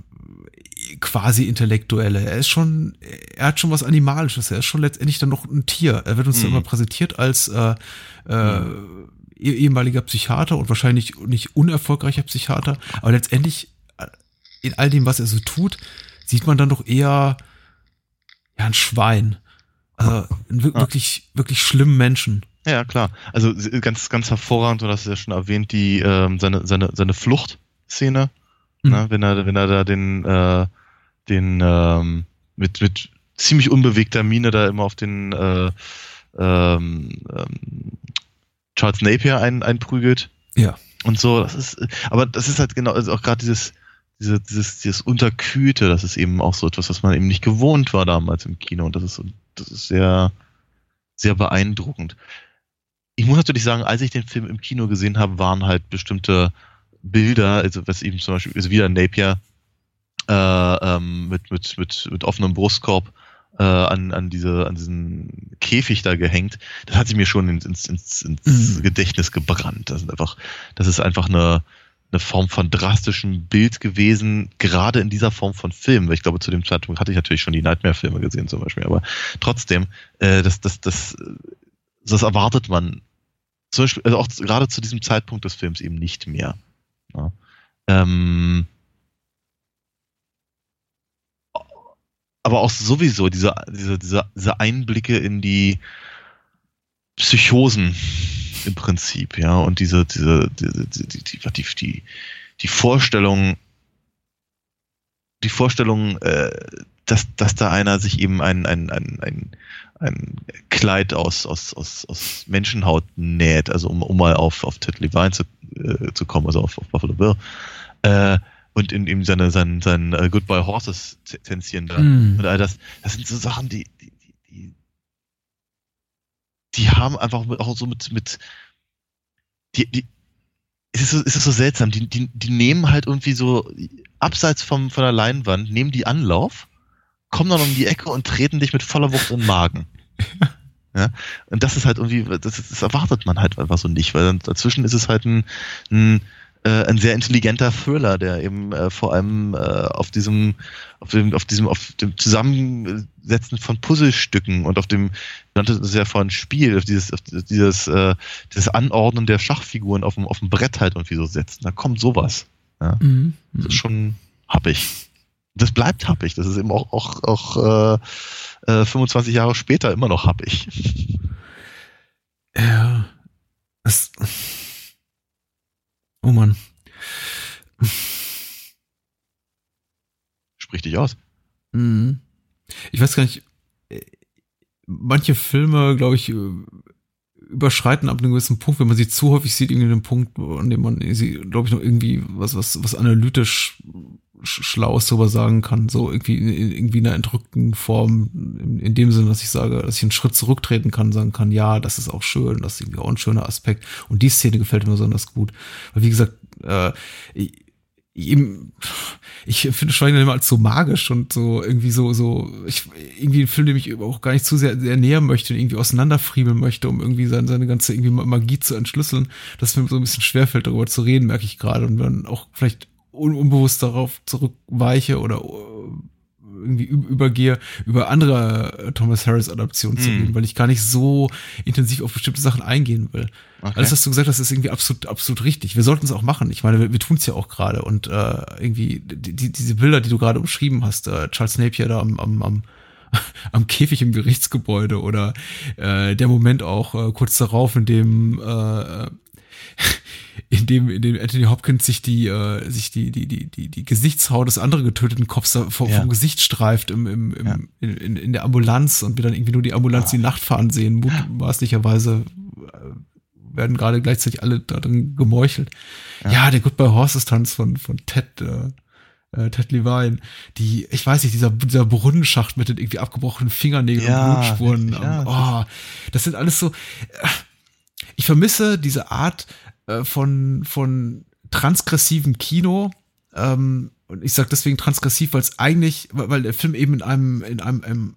quasi Intellektuelle. Er ist schon, er hat schon was Animalisches. Er ist schon letztendlich dann noch ein Tier. Er wird uns mhm. immer präsentiert als äh, äh, mhm. ehemaliger Psychiater und wahrscheinlich nicht unerfolgreicher Psychiater. Aber letztendlich äh, in all dem, was er so tut, sieht man dann doch eher ja ein Schwein. Also wirklich, wirklich schlimmen Menschen. Ja, klar. Also ganz, ganz hervorragend, du hast es ja schon erwähnt, die ähm, seine, seine, seine Fluchtszene, mhm. ne, wenn er, wenn er da den, äh, den ähm, mit, mit ziemlich unbewegter Miene da immer auf den äh, ähm, ähm, Charles Napier ein, einprügelt. Ja. Und so, das ist, aber das ist halt genau, also auch gerade dieses, diese, dieses, dieses Unterkühlte, das ist eben auch so etwas, was man eben nicht gewohnt war damals im Kino. Und das ist, das ist sehr, sehr beeindruckend. Ich muss natürlich sagen, als ich den Film im Kino gesehen habe, waren halt bestimmte Bilder, also was eben zum Beispiel, also wieder Napier äh, ähm, mit, mit, mit, mit offenem Brustkorb äh, an, an, diese, an diesen Käfig da gehängt, das hat sich mir schon ins, ins, ins, ins mhm. Gedächtnis gebrannt. Das, sind einfach, das ist einfach eine, eine Form von drastischem Bild gewesen, gerade in dieser Form von Film. Weil ich glaube, zu dem Zeitpunkt hatte ich natürlich schon die Nightmare-Filme gesehen zum Beispiel, aber trotzdem, äh, das, das, das, das erwartet man zum Beispiel, also auch gerade zu diesem Zeitpunkt des Films eben nicht mehr. Ja. Ähm, aber auch sowieso diese, diese, diese, diese Einblicke in die Psychosen im Prinzip, ja, und diese, diese, diese die, die, die, die, Vorstellung, die Vorstellung, äh, dass, dass da einer sich eben ein, ein, ein, ein, ein Kleid aus, aus, aus, aus Menschenhaut näht, also um, um mal auf, auf Ted Levine zu, äh, zu kommen, also auf, auf Buffalo Bill, äh, und in ihm seine, sein, sein uh, Goodbye Horses Tänzchen da mm. und all das, das sind so Sachen, die, die, die, die haben einfach auch so mit, mit die, die, es ist so, es ist so seltsam, die, die, die nehmen halt irgendwie so abseits vom, von der Leinwand, nehmen die Anlauf, kommen dann um die Ecke und treten dich mit voller Wucht in den Magen. Ja, und das ist halt irgendwie, das, das erwartet man halt einfach so nicht, weil dazwischen ist es halt ein, ein äh, ein sehr intelligenter Thriller, der eben äh, vor allem äh, auf diesem, auf dem, auf diesem, auf dem Zusammensetzen von Puzzlestücken und auf dem, nannte es ja vorhin Spiel, auf dieses, auf dieses, äh, dieses Anordnen der Schachfiguren auf dem, auf dem Brett halt irgendwie so setzen. Da kommt sowas. Ja? Mhm. Das ist schon happig. Das bleibt happig. Das ist eben auch, auch, auch äh, äh, 25 Jahre später immer noch happig. Ja. Das Oh Mann. Sprich dich aus. Mhm. Ich weiß gar nicht, äh, manche Filme, glaube ich, äh, überschreiten ab einem gewissen Punkt, wenn man sie zu häufig sieht, irgendwie einen Punkt, an dem man sie, glaube ich, noch irgendwie was, was, was analytisch Schlaues darüber sagen kann, so irgendwie irgendwie in einer entrückten Form, in, dem Sinne, dass ich sage, dass ich einen Schritt zurücktreten kann, sagen kann, ja, das ist auch schön, das ist irgendwie auch ein schöner Aspekt. Und die Szene gefällt mir besonders gut, weil wie gesagt, äh, ich, ich finde Schweigen immer als so magisch und so irgendwie so, so, ich, irgendwie ein Film, den ich auch gar nicht zu sehr, sehr näher möchte und irgendwie auseinanderfriemeln möchte, um irgendwie seine, seine ganze irgendwie Magie zu entschlüsseln, dass mir so ein bisschen schwerfällt, darüber zu reden, merke ich gerade. Und dann auch vielleicht unbewusst darauf zurückweiche oder äh, irgendwie übergehe, über andere äh, Thomas Harris Adaptionen zu reden, weil ich gar nicht so intensiv auf bestimmte Sachen eingehen will. Okay. Alles, was du gesagt hast, ist irgendwie absolut, absolut richtig. Wir sollten es auch machen. Ich meine, wir, wir tun es ja auch gerade und äh, irgendwie die, die, diese Bilder, die du gerade umschrieben hast, äh, Charles Napier da am, am, am am Käfig im Gerichtsgebäude oder äh, der Moment auch äh, kurz darauf, in dem äh, in dem, in dem Anthony Hopkins sich die, äh, sich die, die, die, die, die Gesichtshaut des anderen getöteten Kopfs vom, ja. vom Gesicht streift im, im, im, ja. in, in, in der Ambulanz und wir dann irgendwie nur die Ambulanz ja. die Nacht fahren sehen. Mutmaßlicherweise äh, werden gerade gleichzeitig alle da drin gemeuchelt. Ja, ja der Goodbye Horses Tanz von, von Ted, äh, äh, Ted Levine, die, ich weiß nicht, dieser, dieser Brunnenschacht mit den irgendwie abgebrochenen Fingernägeln und Blutspuren. Ja, oh, das sind alles so, äh, ich vermisse diese Art äh, von, von transgressivem Kino. Ähm, und ich sage deswegen transgressiv, weil es eigentlich, weil der Film eben in einem, in einem, einem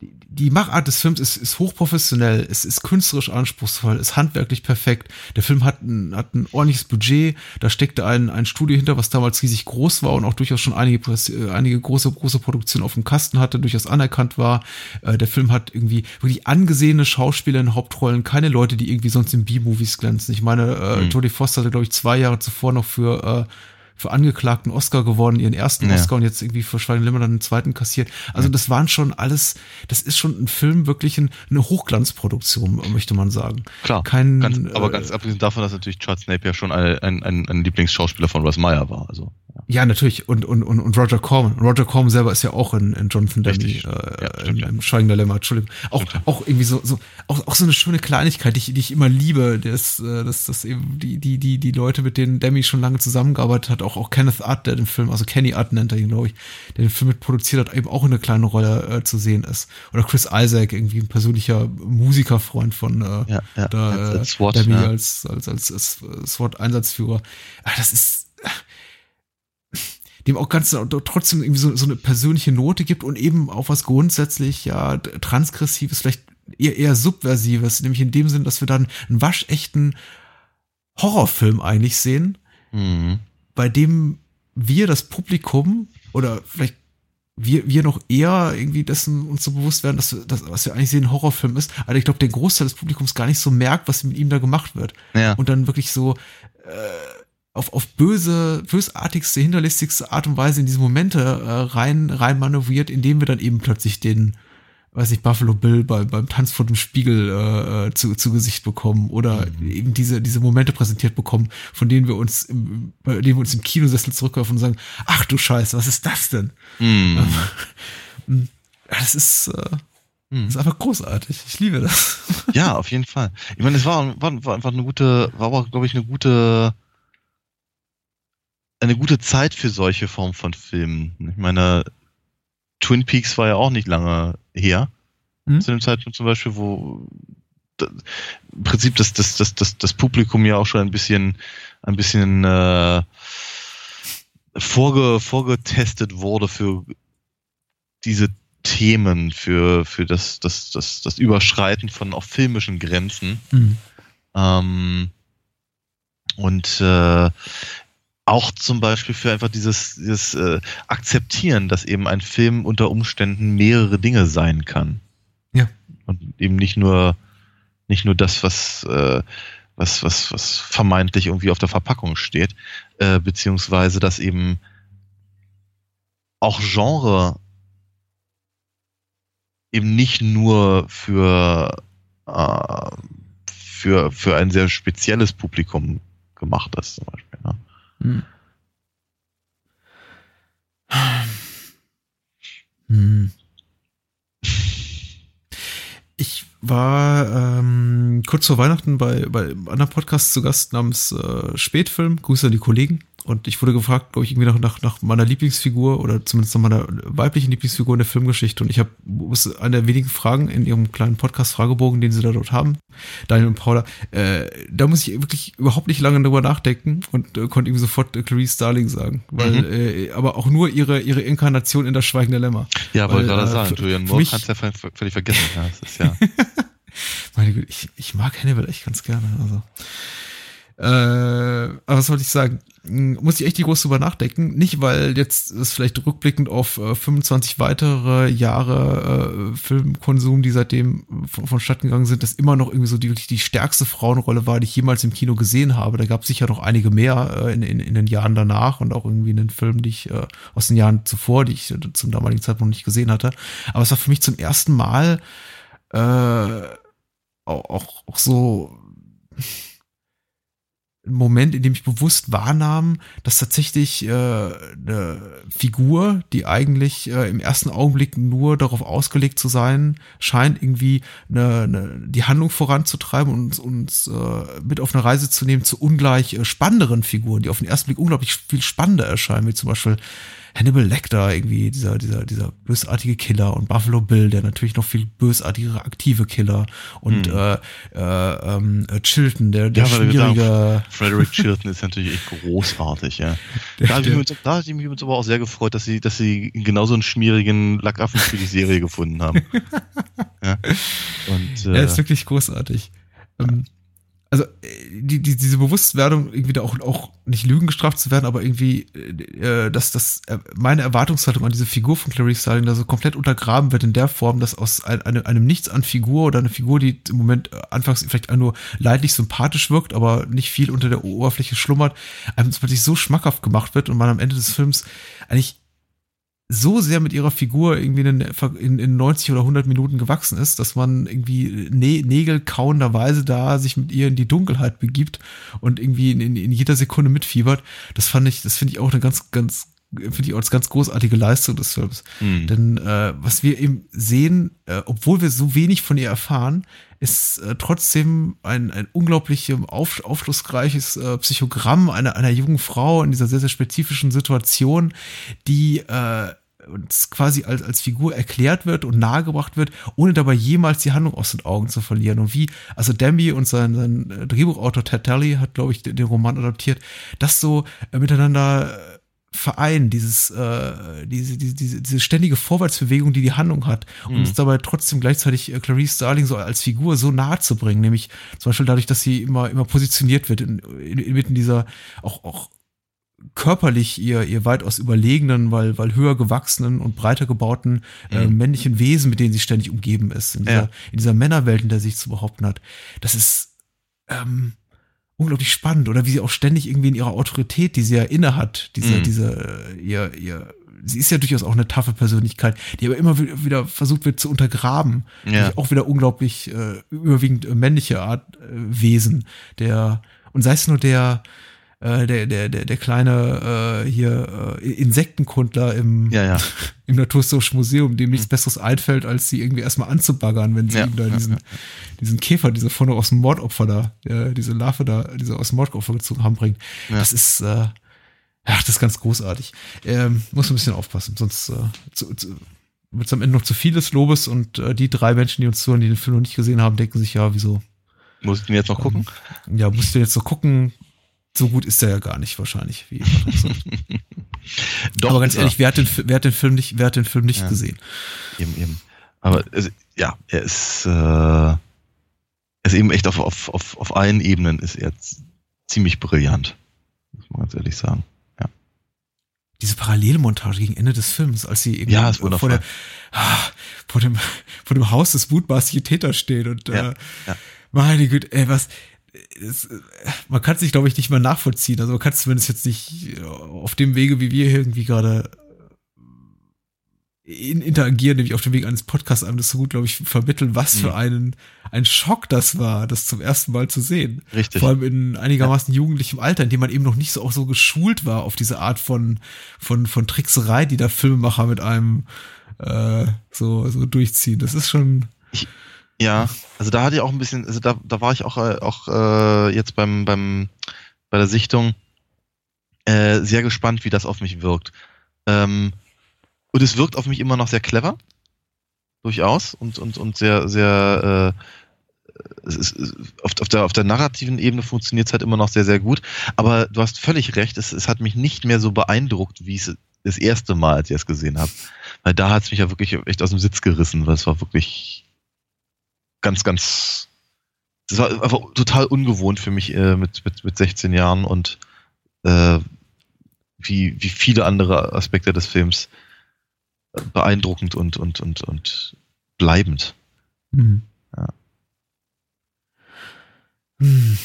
die Machart des Films ist, ist hochprofessionell, es ist künstlerisch anspruchsvoll, ist handwerklich perfekt. Der Film hat ein, hat ein ordentliches Budget, da steckte ein, ein Studio hinter, was damals riesig groß war und auch durchaus schon einige, äh, einige große, große Produktionen auf dem Kasten hatte, durchaus anerkannt war. Äh, der Film hat irgendwie wirklich angesehene Schauspieler in Hauptrollen, keine Leute, die irgendwie sonst in B-Movies glänzen. Ich meine, äh, mhm. Jodie Foster hatte, glaube ich, zwei Jahre zuvor noch für äh, für Angeklagten Oscar gewonnen, ihren ersten ja. Oscar und jetzt irgendwie für Schweigen Limmer dann einen zweiten kassiert. Also ja. das waren schon alles, das ist schon ein Film, wirklich ein, eine Hochglanzproduktion, möchte man sagen. Klar, Kein, ganz, aber äh, ganz abgesehen davon, dass natürlich Charles Napier schon ein, ein, ein, ein Lieblingsschauspieler von Russ Meyer war. Also, ja. Natürlich. Und, und, und, und Roger Corman. Roger Corman selber ist ja auch in, in Jonathan Demme, äh, ja, stimmt, im, im Schweigen Lämmer, Entschuldigung. Auch, auch irgendwie so, so auch, auch so eine schöne Kleinigkeit, die ich, die ich immer liebe, dass, äh, dass, dass eben die, die, die, die Leute, mit denen Demi schon lange zusammengearbeitet hat, auch, auch Kenneth Art, der den Film, also Kenny Art nennt er ihn, glaube ich, der den Film mit produziert hat, eben auch in eine kleine Rolle äh, zu sehen ist. Oder Chris Isaac, irgendwie ein persönlicher Musikerfreund von äh, ja, ja, da, als, als SWAT, Demi ja. als, als, als, als SWAT-Einsatzführer. Ah, das ist dem auch ganz trotzdem irgendwie so, so eine persönliche Note gibt und eben auch was grundsätzlich ja transgressives, vielleicht eher, eher subversives, nämlich in dem Sinn, dass wir dann einen waschechten Horrorfilm eigentlich sehen, Mhm. bei dem wir das Publikum oder vielleicht wir, wir noch eher irgendwie dessen uns so bewusst werden, dass, wir- dass was wir eigentlich sehen, ein Horrorfilm ist. Aber ich glaube, der Großteil des Publikums gar nicht so merkt, was mit ihm da gemacht wird Ja. und dann wirklich so äh, auf, auf böse, bösartigste, hinterlistigste Art und Weise in diese Momente äh, rein, rein manövriert, indem wir dann eben plötzlich den, weiß ich, Buffalo Bill bei, beim Tanz vor dem Spiegel äh, äh, zu, zu Gesicht bekommen oder eben diese, diese Momente präsentiert bekommen, von denen wir uns im, bei denen wir uns im Kinosessel zurückwerfen und sagen, ach du Scheiße, was ist das denn? Mhm. Das ist, äh, Mhm. das ist einfach großartig. Ich liebe das. Ja, auf jeden Fall. Ich meine, es war, war, war einfach eine gute, war aber, glaube ich, eine gute, eine gute Zeit für solche Formen von Filmen. Ich meine, Twin Peaks war ja auch nicht lange her. Mhm. Zu dem Zeitpunkt zum Beispiel, wo im Prinzip das, das, das, das, das Publikum ja auch schon ein bisschen, ein bisschen äh, vorge, vorgetestet wurde für diese Themen, für, für das, das, das, das Überschreiten von auch filmischen Grenzen. Mhm. Ähm, und äh, auch zum Beispiel für einfach dieses, dieses äh, Akzeptieren, dass eben ein Film unter Umständen mehrere Dinge sein kann. Ja. Und eben nicht nur, nicht nur das, was, äh, was, was, was vermeintlich irgendwie auf der Verpackung steht, äh, beziehungsweise dass eben auch Genre eben nicht nur für, äh, für, für ein sehr spezielles Publikum gemacht ist, zum Beispiel. Ne? Hm. Ich war ähm, kurz vor Weihnachten bei, bei einem anderen Podcast zu Gast namens äh, Spätfilm. Grüße an die Kollegen. Und ich wurde gefragt, glaube ich, irgendwie nach, nach, nach meiner Lieblingsfigur oder zumindest nach meiner weiblichen Lieblingsfigur in der Filmgeschichte. Und ich habe eine der wenigen Fragen in ihrem kleinen Podcast-Fragebogen, den sie da dort haben, Daniel und Paula, äh, da muss ich wirklich überhaupt nicht lange drüber nachdenken und äh, konnte irgendwie sofort äh, Clarice Starling sagen. Weil, Mhm. äh, aber auch nur ihre, ihre Inkarnation in das Schweigen der Lämmer. Ja, wollte gerade äh, sagen, Julian Moore kannst ja völlig, völlig vergessen. Ja, das ist ja. Meine Güte, ich, ich mag Hannibal echt ganz gerne. Also. Äh, aber was wollte ich sagen? Hm, Muss ich echt die groß drüber nachdenken. Nicht, weil jetzt es vielleicht rückblickend auf äh, 25 weitere Jahre äh, Filmkonsum, die seitdem von, vonstatten gegangen sind, das immer noch irgendwie so die wirklich die stärkste Frauenrolle war, die ich jemals im Kino gesehen habe. Da gab es sicher noch einige mehr äh, in, in, in den Jahren danach und auch irgendwie in den Filmen, die ich äh, aus den Jahren zuvor, die ich äh, zum damaligen Zeitpunkt nicht gesehen hatte. Aber es war für mich zum ersten Mal äh, auch, auch, auch so Moment, in dem ich bewusst wahrnahm, dass tatsächlich äh, eine Figur, die eigentlich äh, im ersten Augenblick nur darauf ausgelegt zu sein, scheint irgendwie eine, eine, die Handlung voranzutreiben und uns, äh, mit auf eine Reise zu nehmen zu ungleich äh, spannenderen Figuren, die auf den ersten Blick unglaublich viel spannender erscheinen, wie zum Beispiel Hannibal Lecter, irgendwie dieser, dieser, dieser bösartige Killer und Buffalo Bill, der natürlich noch viel bösartigere aktive Killer und Hm. äh, äh, ähm, äh, Chilton, der, der Ja, schwierige, Frederick Chilton ist natürlich echt großartig, ja. Der- Da habe ich, mich da hab ich mich übrigens aber auch sehr gefreut, dass sie, dass sie genauso einen schmierigen Lackaffen für die Serie gefunden haben. ja. Und er äh, ist wirklich großartig. Ähm, also äh, die, die, diese Bewusstwerdung, irgendwie da auch, auch nicht Lügen gestraft zu werden, aber irgendwie, äh, dass das äh, meine Erwartungshaltung an diese Figur von Clarice Starling da so komplett untergraben wird in der Form, dass aus ein, einem, einem Nichts an Figur oder eine Figur, die im Moment äh, anfangs vielleicht nur leidlich sympathisch wirkt, aber nicht viel unter der Oberfläche schlummert, einem plötzlich so schmackhaft gemacht wird und man am Ende des Films eigentlich so sehr mit ihrer Figur irgendwie in, in, in 90 oder 100 Minuten gewachsen ist, dass man irgendwie Nä Nägel kauenderweise da sich mit ihr in die Dunkelheit begibt und irgendwie in, in, in jeder Sekunde mitfiebert. Das fand ich, das finde ich auch eine ganz, ganz finde ich auch als ganz großartige Leistung des Films. Mhm. Denn äh, was wir eben sehen, äh, obwohl wir so wenig von ihr erfahren, ist äh, trotzdem ein, ein unglaublich auf, aufschlussreiches äh, Psychogramm einer, einer jungen Frau in dieser sehr, sehr spezifischen Situation, die äh, uns quasi als, als Figur erklärt wird und nahegebracht wird, ohne dabei jemals die Handlung aus den Augen zu verlieren. Und wie, also Demby und sein, sein Drehbuchautor Ted Talley hat, glaube ich, den, den Roman adaptiert, das so äh, miteinander äh, Verein, dieses, äh, diese, diese, diese ständige Vorwärtsbewegung, die die Handlung hat, und mhm. uns dabei trotzdem gleichzeitig äh, Clarice Starling so als Figur so nahe zu bringen, nämlich zum Beispiel dadurch, dass sie immer, immer positioniert wird, in, in, inmitten dieser auch, auch körperlich ihr, ihr weitaus überlegenen, weil, weil höher gewachsenen und breiter gebauten äh, mhm. männlichen Wesen, mit denen sie ständig umgeben ist, in dieser, ja. in dieser Männerwelt, in der sie sich zu behaupten hat. Das ist, ähm, unglaublich spannend oder wie sie auch ständig irgendwie in ihrer Autorität, die sie ja inne hat, diese, mm. diese, äh, ihr, ihr, sie ist ja durchaus auch eine taffe Persönlichkeit, die aber immer wieder versucht wird zu untergraben. Ja. Auch wieder unglaublich äh, überwiegend männliche Art äh, Wesen, der, und sei es nur der, äh, der, der, der, der kleine äh, hier äh, Insektenkundler im, ja, ja. im Naturhistorischen Museum, dem nichts mhm. Besseres einfällt, als sie irgendwie erstmal anzubaggern, wenn sie ja, ihm da diesen, diesen Käfer, diese vorne aus dem Mordopfer da, äh, diese Larve da, diese aus dem Mordopfer gezogen haben, bringt. Das ist, äh, ja, das ist ganz großartig. Ähm, muss ein bisschen aufpassen, sonst äh, zu, zu, wird es am Ende noch zu viel des Lobes und äh, die drei Menschen, die uns zuhören, die den Film noch nicht gesehen haben, denken sich, ja, wieso? Muss ich den jetzt noch gucken? Ähm, ja, musst du jetzt noch gucken so gut ist er ja gar nicht wahrscheinlich, wie Doch, Aber ganz ehrlich, wer hat, den, wer hat den Film nicht, wer hat den Film nicht ja. gesehen? Eben, eben. Aber also, ja, er ist, äh, er ist eben echt auf, auf, auf, auf allen Ebenen ist er ziemlich brillant. Muss man ganz ehrlich sagen. Ja. Diese Parallelmontage gegen Ende des Films, als sie eben ja, vor, der, ah, vor, dem, vor dem Haus des mutmaßlichen Täters steht und ja, äh, meine Güte, ey, was, es, man kann es sich, glaube ich, nicht mal nachvollziehen. Also man kann es zumindest jetzt nicht auf dem Wege, wie wir irgendwie gerade in, interagieren, nämlich auf dem Weg eines Podcasts einem das so gut, glaube ich, vermitteln, was mhm. für einen ein Schock das war, das zum ersten Mal zu sehen. Richtig. Vor allem in einigermaßen jugendlichem Alter, in dem man eben noch nicht so auch so geschult war auf diese Art von von von Trickserei, die der Filmemacher mit einem äh, so so durchziehen. Das ist schon. Ich, ja, also da hatte ich auch ein bisschen, also da, da war ich auch, äh, auch äh, jetzt beim, beim, bei der Sichtung äh, sehr gespannt, wie das auf mich wirkt. Ähm, und es wirkt auf mich immer noch sehr clever, durchaus, und, und, und sehr, sehr, äh, es ist, auf, auf, der, auf der narrativen Ebene funktioniert es halt immer noch sehr, sehr gut. Aber du hast völlig recht, es, es hat mich nicht mehr so beeindruckt, wie es das erste Mal, als ich es gesehen habe. Weil da hat es mich ja wirklich echt aus dem Sitz gerissen, weil es war wirklich ganz, ganz. Das war einfach total ungewohnt für mich äh, mit, mit, mit 16 Jahren und äh, wie, wie viele andere Aspekte des Films beeindruckend und, und, und, und bleibend. Mhm. Ja. Hm.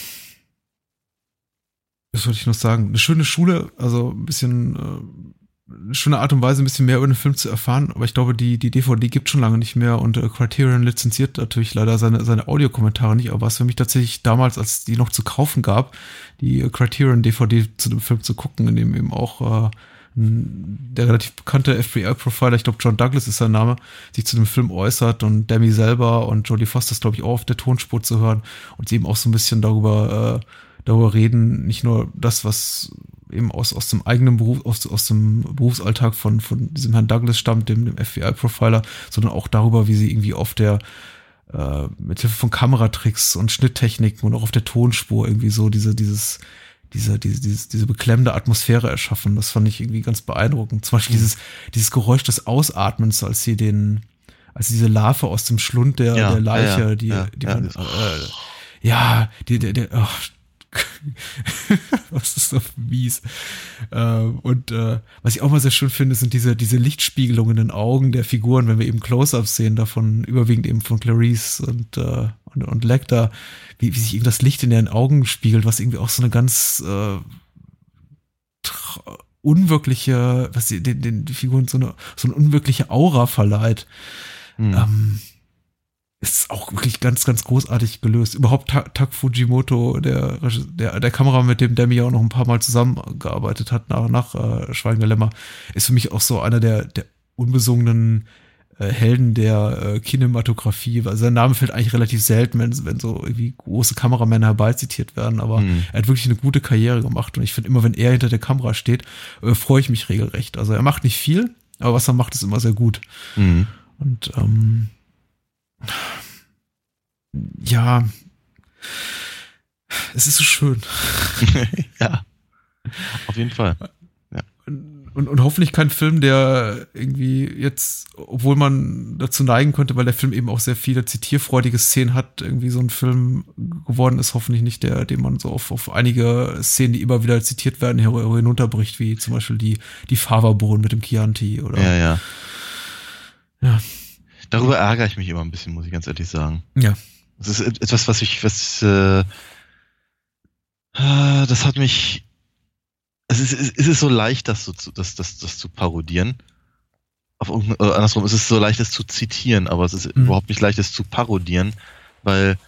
Was wollte ich noch sagen? Eine schöne Schule, also ein bisschen äh, schöne Art und Weise, ein bisschen mehr über den Film zu erfahren. Aber ich glaube, die, die DVD gibt schon lange nicht mehr und äh, Criterion lizenziert natürlich leider seine, seine Audiokommentare nicht. Aber was für mich tatsächlich damals, als die noch zu kaufen gab, die äh, Criterion DVD zu dem Film zu gucken, in dem eben auch äh, der relativ bekannte FBI-Profiler, ich glaube John Douglas ist sein Name, sich zu dem Film äußert und Demi selber und Jodie Foster ist, glaube ich, auch auf der Tonspur zu hören und sie eben auch so ein bisschen darüber, äh, darüber reden, nicht nur das, was eben aus, aus dem eigenen Beruf, aus, aus dem Berufsalltag von, von diesem Herrn Douglas stammt, dem, dem FBI-Profiler, sondern auch darüber, wie sie irgendwie auf der, äh, mit Hilfe von Kameratricks und Schnitttechniken und auch auf der Tonspur irgendwie so diese, dieses, diese, diese, diese, diese beklemmende Atmosphäre erschaffen. Das fand ich irgendwie ganz beeindruckend. Zum Beispiel mhm. dieses, dieses Geräusch des Ausatmens, als sie den, als diese Larve aus dem Schlund der, ja, der Leiche, ja, die, ja, die man, äh, ja, die, der, der, oh, was ist so mies. Äh, und äh, was ich auch mal sehr schön finde, sind diese, diese Lichtspiegelungen in den Augen der Figuren, wenn wir eben Close-Ups sehen, davon überwiegend eben von Clarice und, äh, und, und Lecter, wie, wie sich eben das Licht in ihren Augen spiegelt, was irgendwie auch so eine ganz äh, unwirkliche, was den, den Figuren so eine, so eine unwirkliche Aura verleiht. Mhm. Ähm, ist auch wirklich ganz, ganz großartig gelöst. Überhaupt Tak Fujimoto, der, der, der Kamera, mit dem Demi auch noch ein paar Mal zusammengearbeitet hat nach, nach äh, Schweigender Lämmer, ist für mich auch so einer der, der unbesungenen äh, Helden der äh, Kinematografie. Also sein Name fällt eigentlich relativ selten, wenn, wenn so irgendwie große Kameramänner herbeizitiert werden, aber mhm. er hat wirklich eine gute Karriere gemacht und ich finde immer, wenn er hinter der Kamera steht, äh, freue ich mich regelrecht. Also er macht nicht viel, aber was er macht, ist immer sehr gut. Mhm. Und ähm, ja, es ist so schön. ja, auf jeden Fall. Ja. Und, und hoffentlich kein Film, der irgendwie jetzt, obwohl man dazu neigen könnte, weil der Film eben auch sehr viele zitierfreudige Szenen hat, irgendwie so ein Film geworden ist, hoffentlich nicht der, den man so auf, auf einige Szenen, die immer wieder zitiert werden, hinunterbricht, wie zum Beispiel die, die Fava-Bohnen mit dem Chianti oder. Ja, ja. Ja. Darüber ärgere ich mich immer ein bisschen, muss ich ganz ehrlich sagen. Ja. Das ist etwas, was ich, was, äh, äh das hat mich, es ist, es ist so leicht, das, so, das, das, das zu parodieren. Auf, äh, andersrum, es ist so leicht, das zu zitieren, aber es ist mhm. überhaupt nicht leicht, das zu parodieren, weil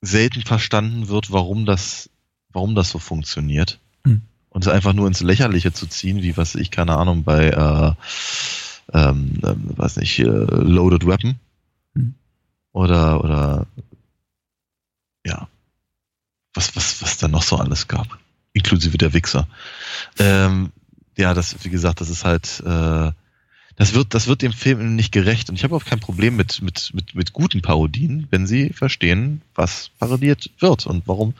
selten verstanden wird, warum das, warum das so funktioniert. Mhm. Und es einfach nur ins Lächerliche zu ziehen, wie was ich, keine Ahnung, bei äh, ähm, äh, weiß nicht, äh, Loaded Weapon. Mhm. Oder, oder ja, was, was, was da noch so alles gab. Inklusive der Wichser. Ähm, ja, das, wie gesagt, das ist halt, äh, das wird, das wird dem Film nicht gerecht. Und ich habe auch kein Problem mit, mit, mit, mit guten Parodien, wenn sie verstehen, was parodiert wird und warum,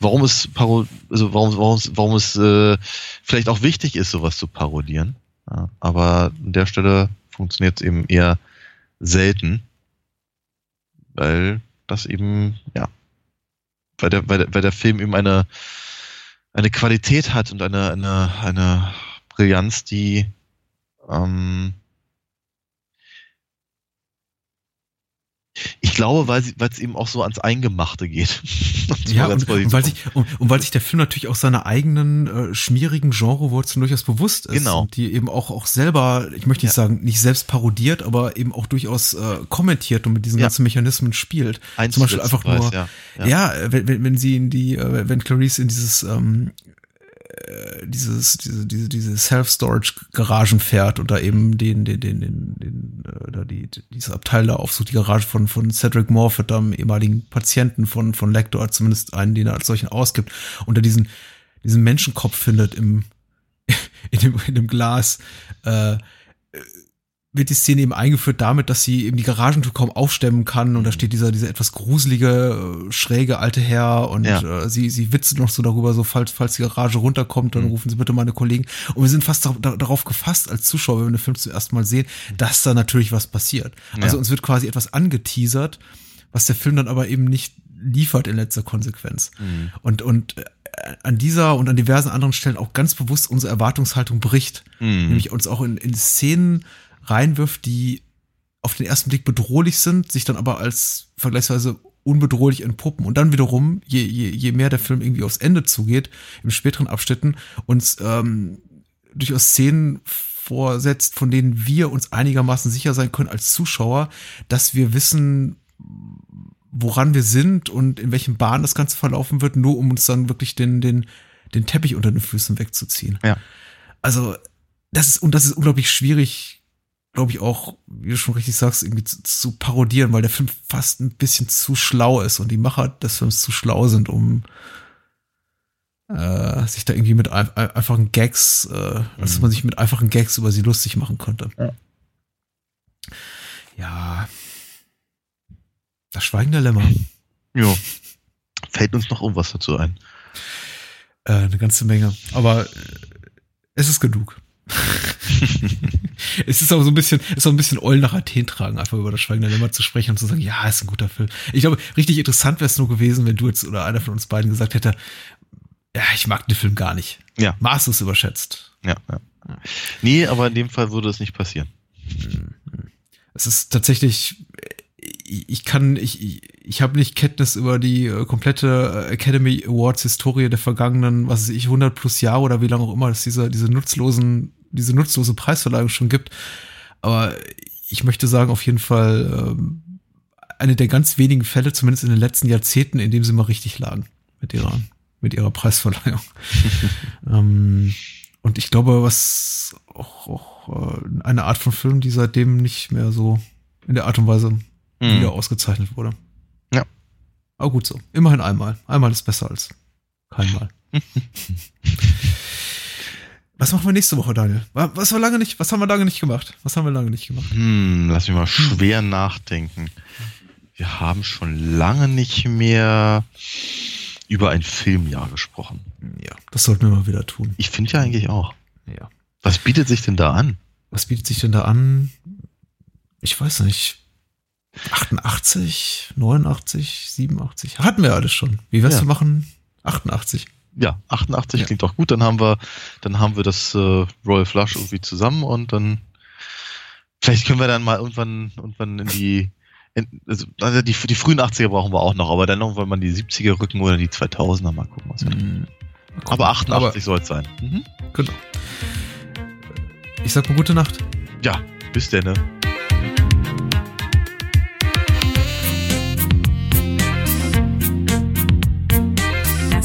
warum es Paro also warum, warum, warum es äh, vielleicht auch wichtig ist, sowas zu parodieren. Ja, aber an der Stelle funktioniert es eben eher selten, weil das eben, ja, weil der, weil der, weil der Film eben eine, eine Qualität hat und eine, eine, eine Brillanz, die ähm, Ich glaube, weil es eben auch so ans Eingemachte geht. ja, und, und, weil sich, und, und, weil sich der Film natürlich auch seiner eigenen äh, schmierigen Genrewurzeln durchaus bewusst ist. Genau. Und die eben auch, auch selber, ich möchte nicht ja. sagen, nicht selbst parodiert, aber eben auch durchaus äh, kommentiert und mit diesen ja. ganzen Mechanismen spielt. Eins Zum Beispiel einfach nur, ja, ja. wenn, wenn, wenn sie in die, äh, wenn Clarice in dieses ähm, äh, dieses, diese, diese, diese Self-Storage-Garagen fährt da eben den, den, den, den, den äh, da die, diese Abteil da aufsucht, die Garage von, von Cedric Morford, dem ehemaligen Patienten von, von Lector, zumindest einen, den er als solchen ausgibt, da diesen, diesen Menschenkopf findet im, in dem, in dem Glas, äh, wird die Szene eben eingeführt damit, dass sie eben die Garagentür kaum aufstemmen kann und da steht dieser, dieser etwas gruselige, äh, schräge alte Herr und ja. äh, sie, sie witzt noch so darüber, so falls, falls die Garage runterkommt, dann mhm. rufen sie bitte meine Kollegen. Und wir sind fast da, da, darauf gefasst als Zuschauer, wenn wir den Film zuerst mal sehen, dass da natürlich was passiert. Also ja. uns wird quasi etwas angeteasert, was der Film dann aber eben nicht liefert in letzter Konsequenz. Mhm. Und, und äh, an dieser und an diversen anderen Stellen auch ganz bewusst unsere Erwartungshaltung bricht. Mhm. Nämlich uns auch in, in Szenen reinwirft, die auf den ersten Blick bedrohlich sind, sich dann aber als vergleichsweise unbedrohlich entpuppen. Und dann wiederum, je, je, je mehr der Film irgendwie aufs Ende zugeht, im späteren Abschnitten, uns ähm, durchaus Szenen vorsetzt, von denen wir uns einigermaßen sicher sein können als Zuschauer, dass wir wissen, woran wir sind und in welchem Bahn das Ganze verlaufen wird, nur um uns dann wirklich den, den, den Teppich unter den Füßen wegzuziehen. Ja. Also, das ist, und das ist unglaublich schwierig glaube ich, auch, wie du schon richtig sagst, irgendwie zu, zu, parodieren, weil der Film fast ein bisschen zu schlau ist und die Macher des Films zu schlau sind, um äh, sich da irgendwie mit ein, einfachen Gags, äh, mhm. dass man sich mit einfachen Gags über sie lustig machen könnte. Ja. ja. Das Schweigen der Lämmer. Ja. Fällt uns noch irgendwas dazu ein? Äh, eine ganze Menge. Aber äh, es ist genug. es ist auch so ein bisschen, ist auch ein bisschen Eulen nach Athen tragen, einfach über das Schweigen der Lämmer zu sprechen und zu sagen, ja, ist ein guter Film. Ich glaube, richtig interessant wäre es nur gewesen, wenn du jetzt oder einer von uns beiden gesagt hätte, ja, ich mag den Film gar nicht. Ja. Maßlos überschätzt. Ja, ja. Nee, aber in dem Fall würde es nicht passieren. Es ist tatsächlich, ich kann, ich, ich habe nicht Kenntnis über die äh, komplette äh, Academy Awards Historie der vergangenen, was weiß ich, 100 plus Jahre oder wie lange auch immer es diese, diese nutzlosen, diese nutzlose Preisverleihung schon gibt. Aber ich möchte sagen, auf jeden Fall ähm, eine der ganz wenigen Fälle, zumindest in den letzten Jahrzehnten, in dem sie mal richtig lagen mit ihrer, mit ihrer Preisverleihung. ähm, und ich glaube, was auch, auch äh, eine Art von Film, die seitdem nicht mehr so in der Art und Weise mhm. wieder ausgezeichnet wurde. Ja. Aber gut so. Immerhin einmal. Einmal ist besser als keinmal. Was machen wir nächste Woche, Daniel? Was, wir lange nicht, was haben wir lange nicht gemacht? Was haben wir lange nicht gemacht? Hm, lass mich mal schwer nachdenken. Wir haben schon lange nicht mehr über ein Filmjahr gesprochen. Ja, das sollten wir mal wieder tun. Ich finde ja eigentlich auch. Ja. Was bietet sich denn da an? Was bietet sich denn da an? Ich weiß nicht. 88, 89, 87. Hatten wir alles schon. Wie wär's, ja. wir machen 88? Ja, 88 ja. klingt doch gut. Dann haben wir, dann haben wir das äh, Royal Flush irgendwie zusammen und dann vielleicht können wir dann mal irgendwann, irgendwann in die also, also die, die frühen 80er brauchen wir auch noch, aber dann noch, wenn man die 70er rücken oder die 2000er mal gucken. Was mhm. Aber 88 soll es sein. Mhm. Genau. Ich sag mal gute Nacht. Ja, bis denn. Ne?